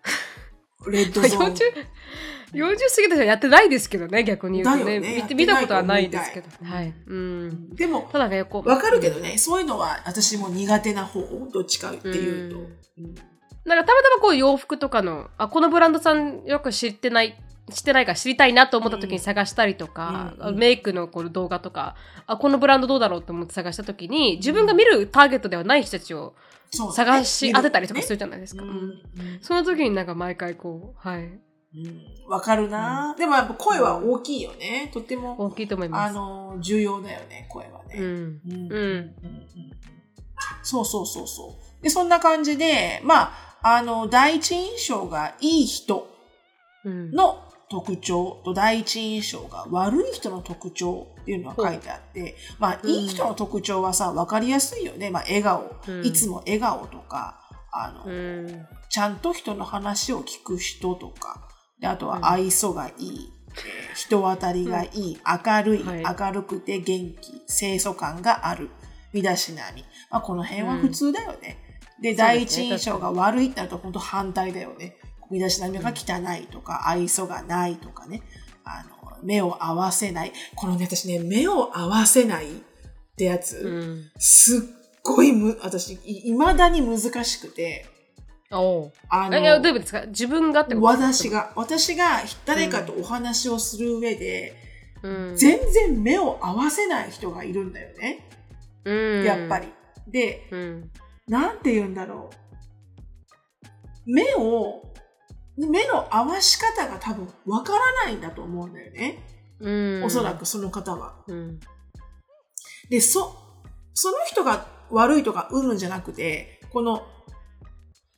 レッドゾーン。40 40過ぎた人はやってないですけどね、逆に言うとね。ね見て見たことはないですけどはい。うん。でも、ただね、こう。わかるけどね、そういうのは私も苦手な方、どっちかっていうと。うんうんなんかたまたまこう洋服とかの、あ、このブランドさんよく知ってない、知ってないから知りたいなと思った時に探したりとか、うんうんメイクのこの動画とか、あ、このブランドどうだろうと思って探した時に、自分が見るターゲットではない人たちを探し当てたりとかするじゃないですか。ううんんその時になんか毎回こう、はい。うんわかるな、でもやっぱ声は大きいよね。とても、大きいと思いまあす。の、重要だよね、声はね。うん。うんうんそうそうそうそう。で、そんな感じで、まあ、あの、第一印象がいい人うん。の特徴と第一印象が悪い人の特徴っていうのが書いてあって、まあ、うんいい人の特徴はさ、わかりやすいよね。まあ、笑顔、うんいつも笑顔とか、あの、うん。ちゃんと人の話を聞く人とか、であとうんは愛想がいい、えー人当たりがいい、明るい、はい明るくて元気、清楚感がある、身だしなみ。まあ、この辺は普通だよね。で、第一印象が悪いってなると本当反対だよね。身だしなみが汚いとか、愛想がないとかね。あの、目を合わせない。このね、私ね、目を合わせないってやつ、うん。すっごいむ、私、い未だに難しくて、あえ、いやどういうことですか？自分がってこと？私。が、私が誰かとお話をする上で、うん。全然目を合わせない人がいるんだよね。うん。やっぱり。で、うん。なんて言うんだろう。目を、目の合わし方が多分わからないんだと思うんだよね。うん。おそらくその方は。うん。で、そ、その人が悪いとかうんぬんじゃなくて、この、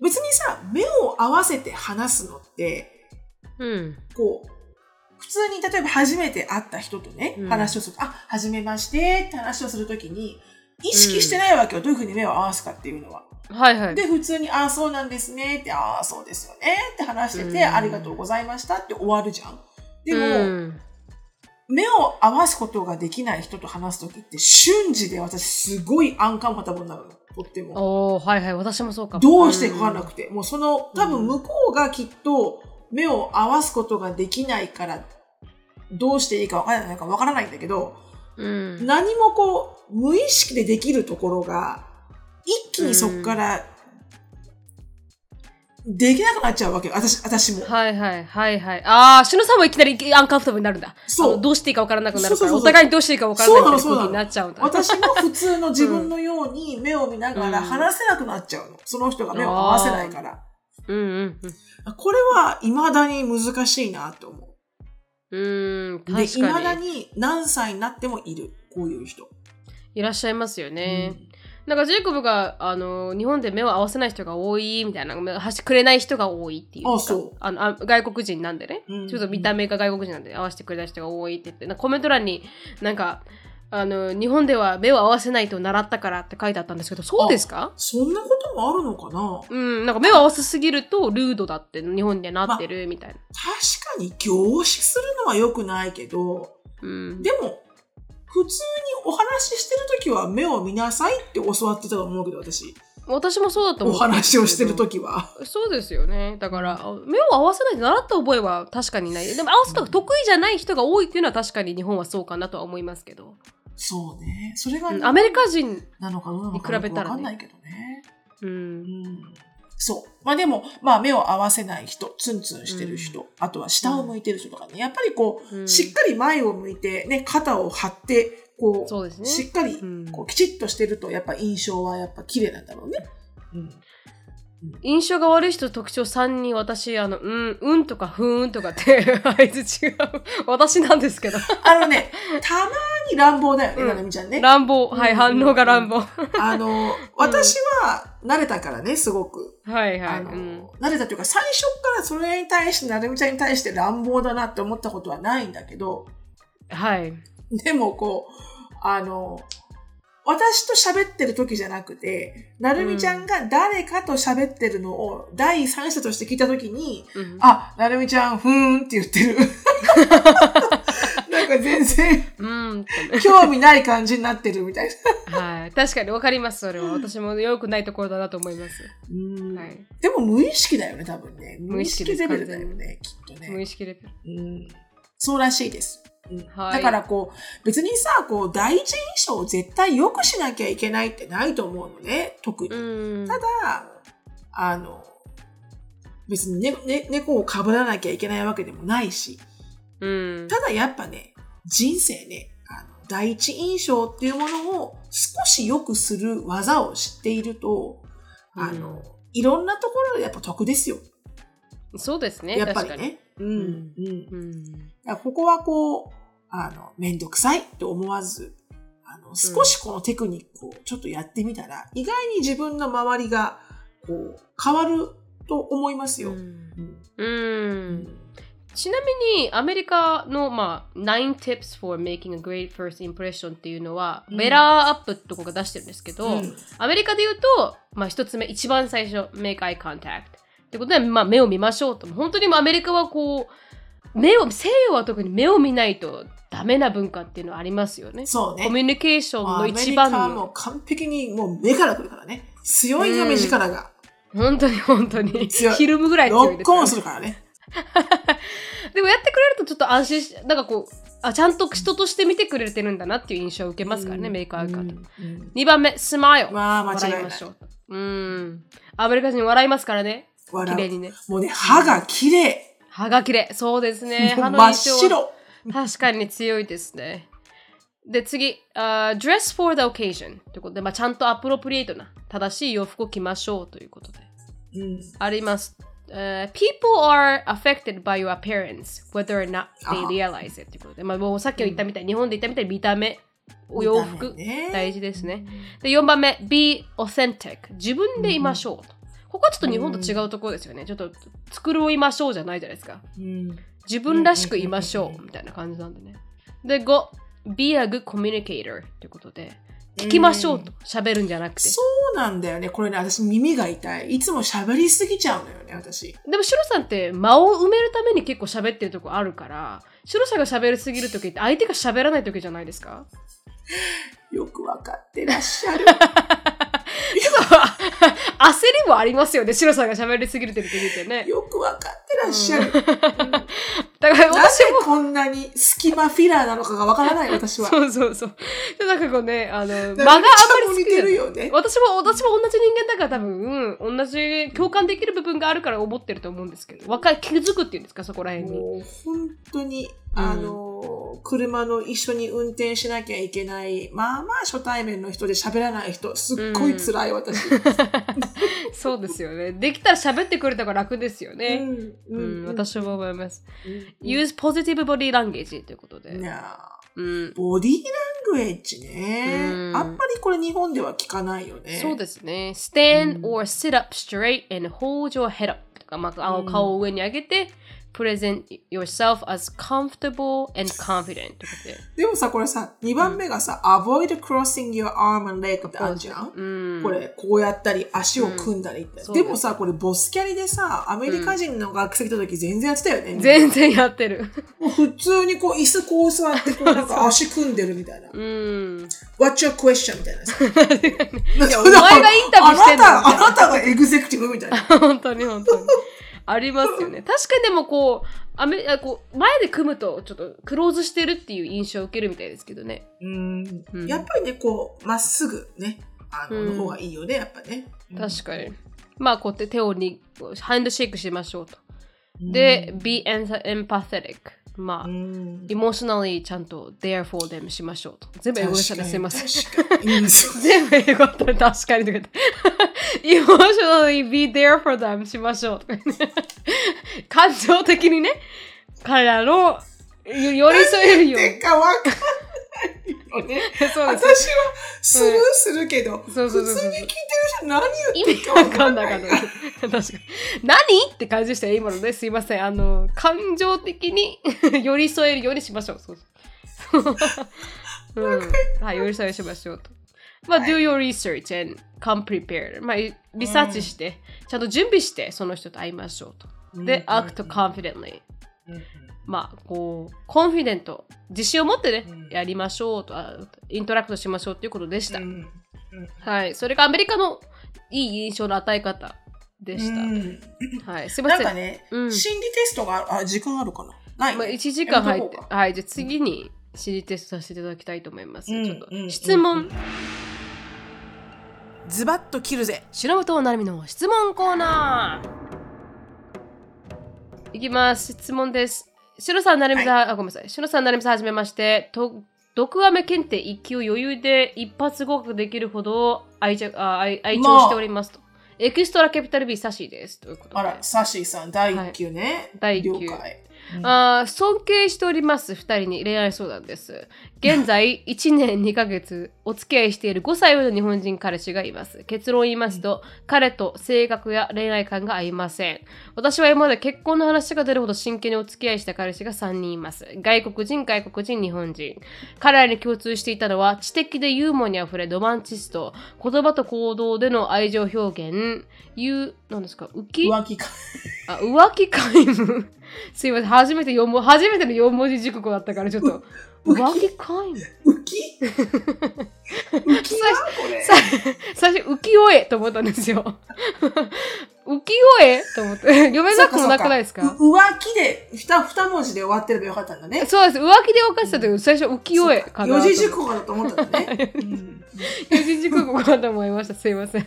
別にさ、目を合わせて話すのって、うん。こう、普通に例えば初めて会った人とね、うん話をすると、あ、はじめましてって話をするときに、意識してないわけよ。どういうふうに目を合わすかっていうのは。はいはい。で、普通に、ああ、そうなんですねって、ああ、そうですよねって話してて、うんありがとうございましたって終わるじゃん。でも、うん目を合わすことができない人と話すときって、瞬時で私すごいアンカンファタブなるの。とっても。おおはいはい。私もそうかも。どうしてかわなくくて。もうその、多分向こうがきっと目を合わすことができないから、どうしていいかわからないかわからないんだけど、うん。何もこう、無意識でできるところが、一気にそこから、できなくなっちゃうわけよ。私、私も。はいはいはいはい。ああ、しのさんもいきなりアンカンフタブルになるんだ。そうどうしていいかわからなくなるから、お互いにどうしていいかわからないみたいなそうなの空気になっちゃうんだ。私も普通の自分のように目を見ながらうん話せなくなっちゃうの。その人が目を合わせないから。うんうんこれは未だに難しいなと思うん。うーん、う。で、確未だかに。に何歳になってもいる。こういう人。いらっしゃいますよね。うんなんかジェイコブがあの日本で目を合わせない人が多いみたいな、はしくれない人が多いっていうか。あそう。あのあ外国人なんでね、うん。ちょっと見た目が外国人なんで合わせてくれない人が多いって言って、なコメント欄になんか、あの日本では目を合わせないと習ったからって書いてあったんですけど、そうですか？そんなこともあるのかな？うん、なんか目を合わせすぎるとルードだって日本でなってるみたいな。確かに凝視するのは良くないけど、うん、でも、普通にお話ししてるときは目を見なさいって教わってたと思うけど、私。私もそうだと思おう。話をしてるときは。そうですよね。だから、あ目を合わせないで習った覚えは確かにない。でも合わせたが得意じゃない人が多いっていうのは確かに日本はそうかなとは思いますけど。そうね。それが、うんアメリカ人、なのかどうなのかに比べたらねわかんないけどね。うんう。ん。そう。まあでも、まあ目を合わせない人、ツンツンしてる人、あとは下を向いてる人とかね、やっぱりこう、うん。しっかり前を向いて、ね、肩を張って、こう、そうね。しっかりうん。こうきちっとしてると、やっぱ印象はやっぱ綺麗なんだろうね。うん。印象が悪い人特徴3人、私、あの、うん、うんとかふーんとかって、あいつ違う。私なんですけど。あのね、たまに乱暴だよね、うんななみちゃんね。乱暴。はい、うん反応が乱暴。あの、私は慣れたからね、すごく。はいはい。慣れたというか、最初からそれに対して、なるみちゃんに対して乱暴だなって思ったことはないんだけど、はい。でもこう、あの、私と喋ってる時じゃなくて、なるみちゃんが誰かと喋ってるのを第三者として聞いた時に、うんあ、なるみちゃん、ふーんって言ってる。なんか全然うん。興味ない感じになってるみたいな。はい。確かにわかります、それは。私も良くないところだなと思います。うんはい。でも無意識だよね、多分ね。無意識レベルだよね、きっと無ね。意識レベル。うん、そうらしいです。うんはいだからこう、別にさ、こう、第一印象を絶対良くしなきゃいけないってないと思うのね、特に。うん。ただ、あの、別にねね猫を被らなきゃいけないわけでもないし、うん。ただやっぱね、人生ね、あの第一印象っていうものを少し良くする技を知っていると、あの、いろんなところでやっぱ得ですよ。そうですね。やっぱり。ね。うん。うん。うん。ここはこう、あの、めんどくさいって思わず、あの、少しこのテクニックをちょっとやってみたら、意外に自分の周りが、こう、変わると思いますよ。ううんん。ちなみにアメリカの、まあ、9 tips for making a great first impression っていうのは、うんベラーアップとかが出してるんですけど、うんアメリカで言うと、まあ、一つ目、一番最初、make eye contact。ってことで、まあ、目を見ましょうと。本当にアメリカはこう、目を、西洋は特に目を見ないとダメな文化っていうのはありますよね。そうね。コミュニケーションのアメリ一番カはもうの、完璧にもう目から来るからね。強いよ、目力が。本当に本当に、ひるむぐらい強いですねロックオンするからね。でもやってくれるとちょっと安心し、なんかこう、あ、ちゃんと人として見てくれてるんだなっていう印象を受けますからね、うんメイクアウト。うんうん2番目、スマイル。まあ間違いましょう。うん。アメリカ人笑いますからね。綺麗にね。もうね、歯が綺麗。歯が綺麗。そうですね。歯の印象。確かに強いですね。で、次、あ dress for the occasion ということで、まあ、ちゃんとアプロプリエイトな、正しい洋服を着ましょうということで。うん。あります。Uh, people are affected by your appearance, whether or not they あ realize it ってことで、まあ、もうさっき言ったみたいに、日本で言ったみたいに見た目、お洋服、ね大事ですね。で、4番目、be authentic。自分でいましょうと。ここはちょっと日本と違うところですよね。ちょっと繕いましょうじゃないじゃないですか。うん。自分らしくいましょうみたいな感じなんでね。で、5、be a good communicator ということで、聞きましょうと。喋るんじゃなくて。そうなんだよね。これね、私耳が痛い。いつも喋りすぎちゃうのよね、私。でも、シロさんって間を埋めるために結構喋ってるとこあるから、シロさんが喋りすぎるときって相手が喋らないときじゃないですか？よくわかってらっしゃる。焦りもありますよね、シロさんが喋りすぎるときってね。よくわかってらっしゃる。だからな私も、ぜこんなに隙間フィラーなのかがわからない、私は。そうそうそう。でなんかこうね、あの、間間があんまり似好きじゃないてるよね。私も、私も同じ人間だから多分、同じ共感できる部分があるから思ってると思うんですけど、わか気づくっていうんですか、そこら辺に。もう本当に、あの、車の一緒に運転しなきゃいけない、まあまあ初対面の人で喋らない人、すっごい辛い、私。そうですよね。できたら喋ってくれた方が楽ですようね。んう、うんん私も思います。うん use positive body language ということで。うん、ボディーラングエッジね。うんあんまりこれ日本では聞かないよね。そうですね。stand or sit up straight and hold your head up とか、まあ、顔を上に上げて、present yourself as comfortable and confident で。でもさ、これさ、2番目がさ、avoid crossing your arm and leg ってあるじゃん？うん。これ、こうやったり、足を組んだりって。そうでもさ、これ、ボスキャリでさ、アメリカ人の学生来た時全然やってたよね。全然やってる。もう普通にこう、椅子こう座って、こう、なんか 足組んでるみたいな。うん。What's your question? みたいなさ。いやお前がインタビューしてんあなた、あなたがエグゼクティブみたいな。本当に本当に。ありますよね。確かにでもこう、アメあこう前で組むとちょっとクローズしてるっていう印象を受けるみたいですけどね。うんうんやっぱりね、こう、まっすぐね、あの、方がいいよね、やっぱね。確かに。まあこうやって手をにハンドシェイクしましょうと。にで、be empathetic。まあ、うん、エモーショナリーちゃんと there for them しましょうと。全部英語でしたね。すいません。全部英語だったら確かにとか言って。エモーショナリー be there for them しましょうとか言って。感情的にね、彼らのよ寄り添えるようにて。かわかんないよね。そう私は。スルーするけど、そうそうそう普通に聞いてる人何言ってるかかわかんんなかった。確かに。何って感じでしたよ、今のね。すいません。あの、感情的に 寄り添えるようにしましょう。そうそう。うん、はい、寄り添いしましょうと。まあ、do your research and come prepared. まあ、リサーチして、ちゃんと準備して、その人と会いましょうと。で、うん act confidently. うんまあ、こう、コンフィデント、自信を持ってね、うんやりましょうと、あイントラクトしましょうということでした。うんはい。それがアメリカのいい印象の与え方でした。うんはい。すいません。なんかね、うん心理テストがあ時間あるかな？ない、まあ、1時間入ってはい。じゃあ次に心理テストさせていただきたいと思います。うんちょっとうん質問、うんズバッと切るぜ。白本なるみの質問コーナー。いきます。質問です。白さん、なるみさん、あ、ごめんなさい。白さん、なるみさん、はじめまして。と毒アメ検定1級余裕で一発合格できるほど愛着あ愛愛聴しておりますと。エクストラキャピタル B サシです。ということで。あら、サシーさん、第一級ね。第一級了解。あー尊敬しております2人に恋愛相談です。現在1年2ヶ月お付き合いしている5歳上の日本人彼氏がいます。結論を言いますと、彼と性格や恋愛観が合いません。私は今まで結婚の話が出るほど真剣にお付き合いした彼氏が3人います。外国人、外国人、日本人。彼らに共通していたのは知的でユーモアにあふれロマンチスト、言葉と行動での愛情表現、いう、なんですか、浮き浮気か。あ、浮気皆無。すいません、初めて4文初めての4文字熟語だったから、ちょっと。浮気？浮気皆無。浮気？浮気なこれ。さ最初、浮世絵と思ったんですよ。浮世絵と思って。読めなくもなくないですかう浮気で二二文字で終わってればよかったんだね。そうです。浮気で分かってたけど、最初浮世絵かなと。四字熟語だと思ったんだね。うん四字熟語かと思いました。すいません。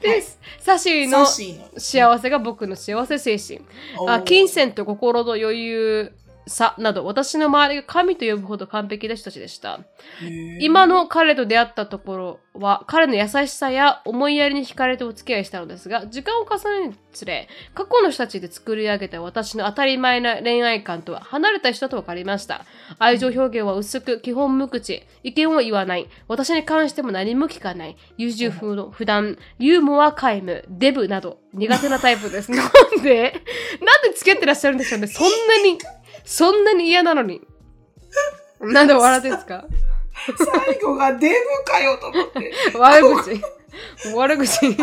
で、サシーのサシーの幸せが僕の幸せ精神。あ金銭と心の余裕さなど私の周りが神と呼ぶほど完璧な人たちでした。今の彼と出会ったところは彼の優しさや思いやりに惹かれてお付き合いしたのですが時間を重ねるにつれ過去の人たちで作り上げた私の当たり前な恋愛観とは離れた人と分かりました。愛情表現は薄く基本無口意見を言わない。私に関しても何も聞かない。優柔不動不断ユーモア皆無デブなど苦手なタイプです。なんでなんで付き合ってらっしゃるんでしょうね。そんなにそんなに嫌なのになんで笑ってんですか？最後がデブかよと思って。悪口。悪口。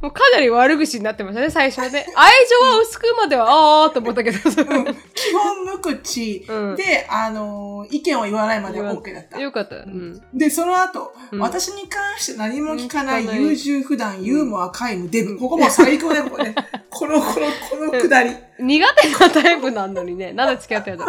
もうかなり悪口になってましたね、最初はね。愛情は薄くまでは、あーと思ったけど。基本無口うんで、あの、意見を言わないまでは OK だった。よかった。うん。で、その後、うん私に関して何も聞かない、優柔不断、ユーモア、皆無、デブ。ここもう最高だよ、これね。この、この、このくだり。苦手なタイプなのにね、なんで付き合ってるの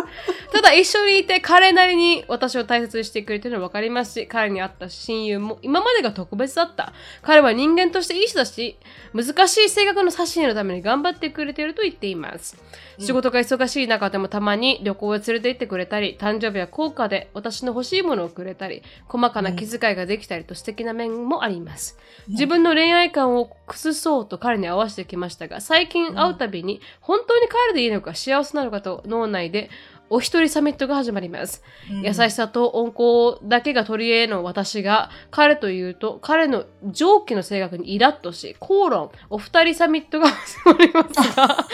ただ一緒にいて彼なりに私を大切にしてくれてるのは分かりますし、彼に会った親友も今までが特別だった。彼は人間としていい人だし、難しい性格の指しのために頑張ってくれていると言っています。仕事が忙しい中でもたまに旅行へ連れて行ってくれたり、誕生日や効果で私の欲しいものをくれたり、細かな気遣いができたりと素敵な面もあります。自分の恋愛観を崩そうと彼に合わせてきましたが、最近会うたびに、本当に彼でいいのか幸せなのかと脳内でお一人サミットが始まります。優しさと温厚だけが取り柄の私が彼というと彼の上気の性格にイラッとし、口論、お二人サミットが始まりますが、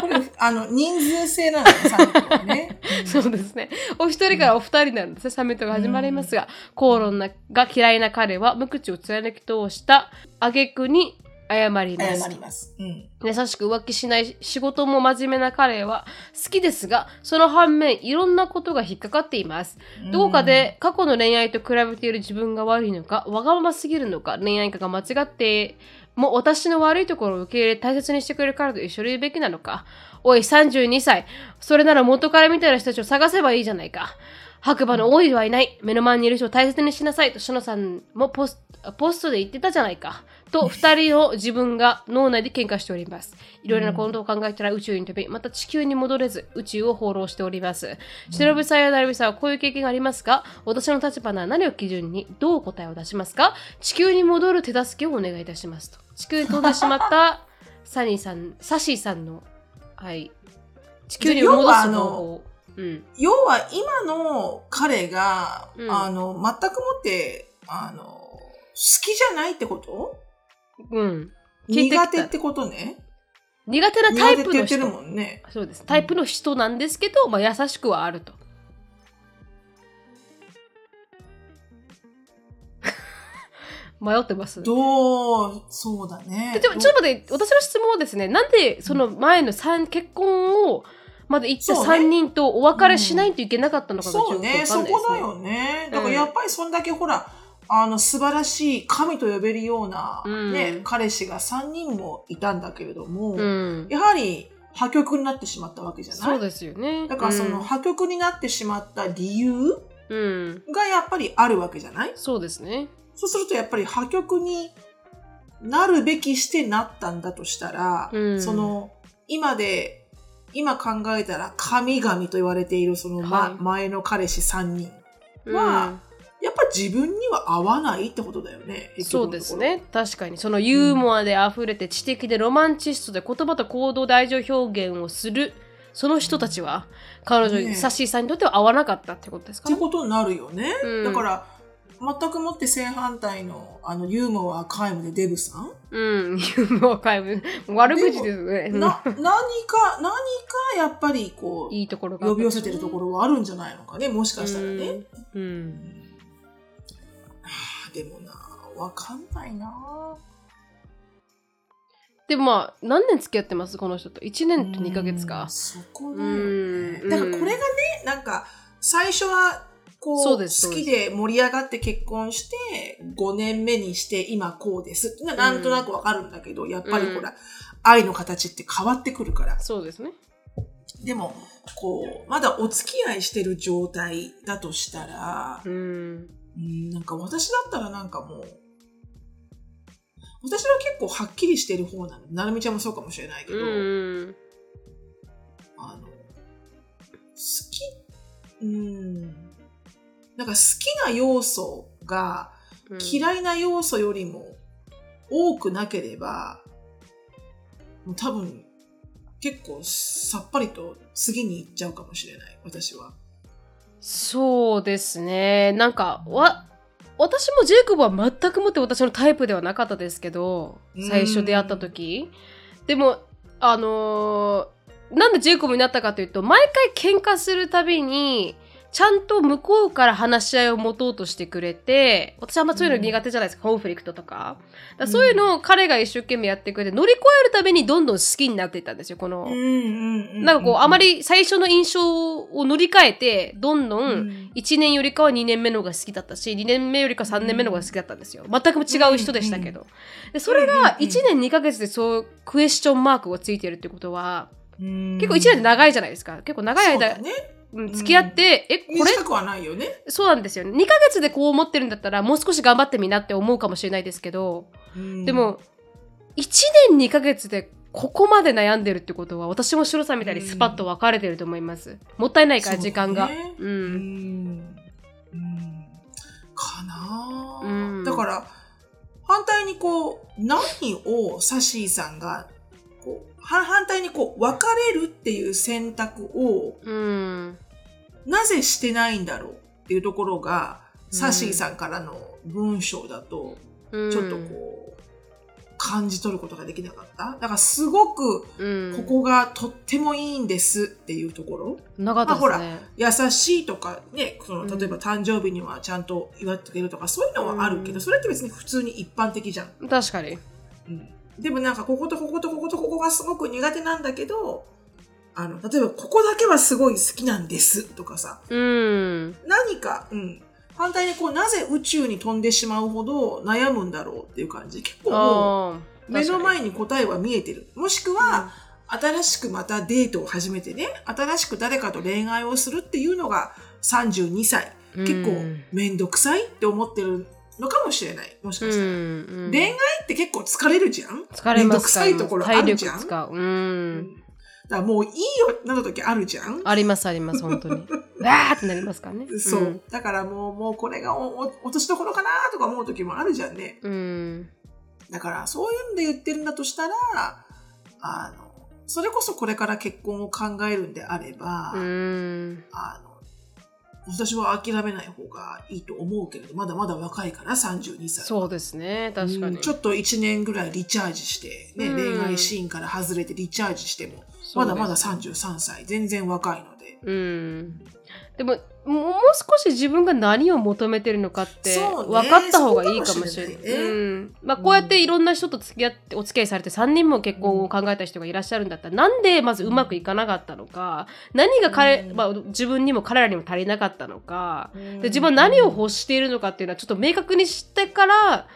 これ、あの、人数制なのね、サミットはね。そうですね。お一人からお二人なんですね。サミットが始まりますが、口論なが嫌いな彼は無口を貫き通した挙句に謝ります謝。ります。うん。優しく浮気しない仕事も真面目な彼は好きですが、その反面いろんなことが引っかかっています。どこかで過去の恋愛と比べている自分が悪いのか、わがまますぎるのか、恋愛観が間違っても私の悪いところを受け入れ大切にしてくれる彼と一緒にいるべきなのか。おい、32歳。それなら元彼みたいな人たちを探せばいいじゃないか。白馬の多いはいない。目の前にいる人を大切にしなさいと、しのさんもポスポストで言ってたじゃないか。と、二人の自分が脳内で喧嘩しております。いろいろなことを考えたら宇宙に飛び、また地球に戻れず、宇宙を放浪しております。しのぶさんやなるみさんはこういう経験がありますか私の立場なら何を基準にどう答えを出しますか？地球に戻る手助けをお願いいたしますと。地球に飛んでしまった サニーさん、サシーさんの、はい。地球に戻す方法。うん。要は、今の彼が、うんあの、全くもって、あの、好きじゃないってこと？うん。苦手ってことね。苦手なタイプの人。そうです。タイプの人なんですけど、まあ、優しくはあると。迷ってます。どう、そうだね。ちょっと待って、私の質問はですね、なんでその前の三結婚をまで行ったそうね3人とお別れしないといけなかったのかがちょっとそうね、わかんないですそこだよね。だからやっぱりそんだけほら、あの、素晴らしい神と呼べるような、うんね、彼氏が3人もいたんだけれども、うん。やはり破局になってしまったわけじゃない？そうですよね。だからその破局になってしまった理由うん、うん。がやっぱりあるわけじゃない？そうですね。そうするとやっぱり破局になるべきしてなったんだとしたら、うんその今で今考えたら神々と言われているその、まはい前の彼氏3人うんはやっぱ自分には合わないってことだよね。結そうです。ね。確かに。そのユーモアで溢れて知的でロマンチストで言葉と行動で愛情表現をする、その人たちは、彼女、ねえサッシーさんにとっては合わなかったってことですかね。ってことになるよね。うんだから全くもって正反対のあのユーモア皆無でデブさん、うん、ユーモア皆無。悪口ですね。な何か何かやっぱりこういいところが。呼び寄せてるところはあるんじゃないのかねもしかしたらね。うん。うん。でもなわかんないなでもまあ、何年付き合ってますこの人と？1年と2ヶ月うんか。そこだ。だからこれがねなんか最初はこう好きで盛り上がって結婚して5年目にして今こうですなんとなくわかるんだけど、やっぱりほら、愛の形って変わってくるからそうですね。でもこうまだお付き合いしてる状態だとしたら、うん。うん、なんか私だったらなんかもう私は結構はっきりしてる方なのなるみちゃんもそうかもしれないけど、うん。あのき、うん。なんか好きな要素がうん嫌いな要素よりも多くなければ、もう多分結構さっぱりと次に行っちゃうかもしれない、私は。そうですね。なんか、わ、私もジェイコブは全くもって私のタイプではなかったですけど、最初出会った時。でも、あのーなんでジェイコブになったかというと、毎回喧嘩するたびに、ちゃんと向こうから話し合いを持とうとしてくれて、私はあんまそういうの苦手じゃないですか、コンフリクトとか。だからそういうのを彼が一生懸命やってくれて、乗り越えるためにどんどん好きになっていったんですよ、この。んなんかこう、あまり最初の印象を乗り換えて、どんどん1年よりかは2年目の方が好きだったし、2年目よりか3年目の方が好きだったんですよ。全く違う人でしたけど。でそれが1年2ヶ月でそうクエスチョンマークがついてるってことは、結構1年って長いじゃないですか。結構長い間、ね、うん付き合って、え、これ？短くはないよね。そうなんですよね。2ヶ月でこう思ってるんだったら、もう少し頑張ってみなって思うかもしれないですけど、でも、1年2ヶ月でここまで悩んでるってことは、私も白さんみたいにスパッと分かれてると思います。もったいないから、時間が。う。うんん。うんかなあ、うんだから、反対にこう、何をサシーさんが、こう、は反対にこう、別れるっていう選択を、うん。なぜしてないんだろうっていうところが、うんサシーさんからの文章だと、うんちょっとこう、感じ取ることができなかった。だからすごく、うん、ここがとってもいいんですっていうところ。なかったですまあね。優しいとかね、そうんの例えば誕生日にはちゃんと祝ってくれるとか、そういうのはあるけど、うんそれって別に普通に一般的じゃん。確かに。うんでもなんか、こことこことこことここがすごく苦手なんだけど、あの、例えば、ここだけはすごい好きなんですとかさ、うん。何か、うん。反対にこう、なぜ宇宙に飛んでしまうほど悩むんだろうっていう感じ。結構。目のに。前に答えは見えてる。もしくは、新しくまたデートを始めてね、新しく誰かと恋愛をするっていうのが32歳。結構うんめんどくさいって思ってるのかもしれない。もしかうしたら。ん。恋愛って結構疲れるじゃん疲れますめんどくさいところあ体力るじゃん使う。う。うんんだもういいよなど時あるじゃんありますあります、本当に。わーってなりますからね。そう、んだからもう、もうこれがおお落としどころかなとか思う時もあるじゃんね。うん。だからそういうんで言ってるんだとしたら、あの、それこそこれから結婚を考えるんであれば、うん。あの、私は諦めない方がいいと思うけれど、まだまだ若いから32歳。そうですね、確かに。うんちょっと1年ぐらいリチャージして、ね、うん恋愛シーンから外れてリチャージしても、まだまだ33歳、全然若いので。うん。でも、もう少し自分が何を求めてるのかって分かった方がいいかもしれない。まあ、こうやっていろんな人と付き合って、お付き合いされて3人も結婚を考えた人がいらっしゃるんだったら、なんでまずうまくいかなかったのか、何が彼、うん。まあ、自分にも彼らにも足りなかったのか、でで自分は何を欲しているのかっていうのはちょっと明確にしてから、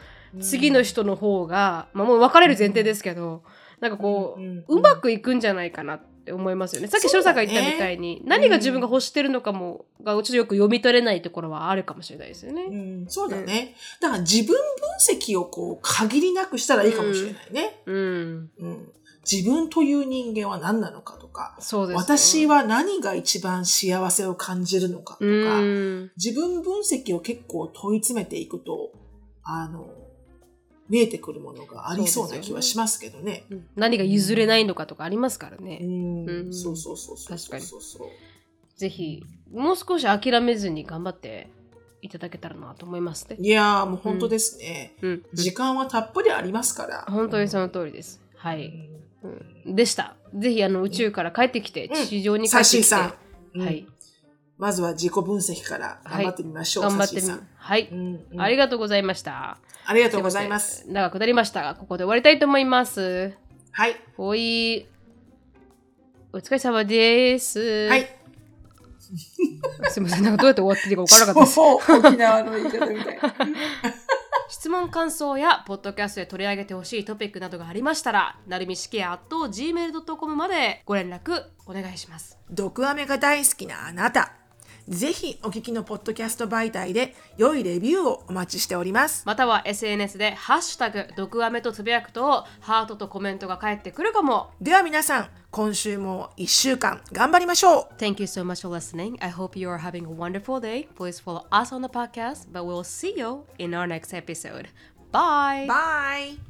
次の人の方が、まあ、もう別れる前提ですけど、なんかこう、うんうまくいくんじゃないかなって思いますよね。さっき白さんが言ったみたいに、何が自分が欲してるのかも、がちょっとよく読み取れないところはあるかもしれないですよね。うん、そうだね。だから自分分析をこう限りなくしたらいいかもしれないね。うん。うん自分という人間は何なのかとか、ね。私は何が一番幸せを感じるのかとか、うん。自分分析を結構問い詰めていくと、あの、見えてくるものがありそうな気はしますけどね。何が譲れないのかとかありますからね。うん、うんそうそうそうそう確かにそうそうぜひ、もう少し諦めずに頑張っていただけたらなと思いますね。いやーもう本当ですね、うん。時間はたっぷりありますから。本当にその通りです。はい。うんうんでした。ぜひあの宇宙から帰ってきて、うん地上に帰サってきて、はい、まずは自己分析から頑張ってみましょう。頑張ってみはい、うんうんありがとうございました。ありがとうございます。長くなりましたが、ここで終わりたいと思います。はい。おい、お疲れ様です。はい。すみません、なんかどうやって終わっていいか分からなかった沖縄の言い方みたい。質問感想やポッドキャストで取り上げてほしいトピックなどがありましたらなるみしきや gmail.com までご連絡お願いします毒アメが大好きなあなた。ぜひお聞きのポッドキャスト媒体で良いレビューをお待ちしております。または SNS で「ハッシュタグ毒アメ」とつぶやくとハートとコメントが返ってくるかもでは皆さん、今週も1週間頑張りましょう Thank you so much for listening. I hope you are having a wonderful day. Please follow us on the podcast, but we'll see you in our next episode. Bye! Bye!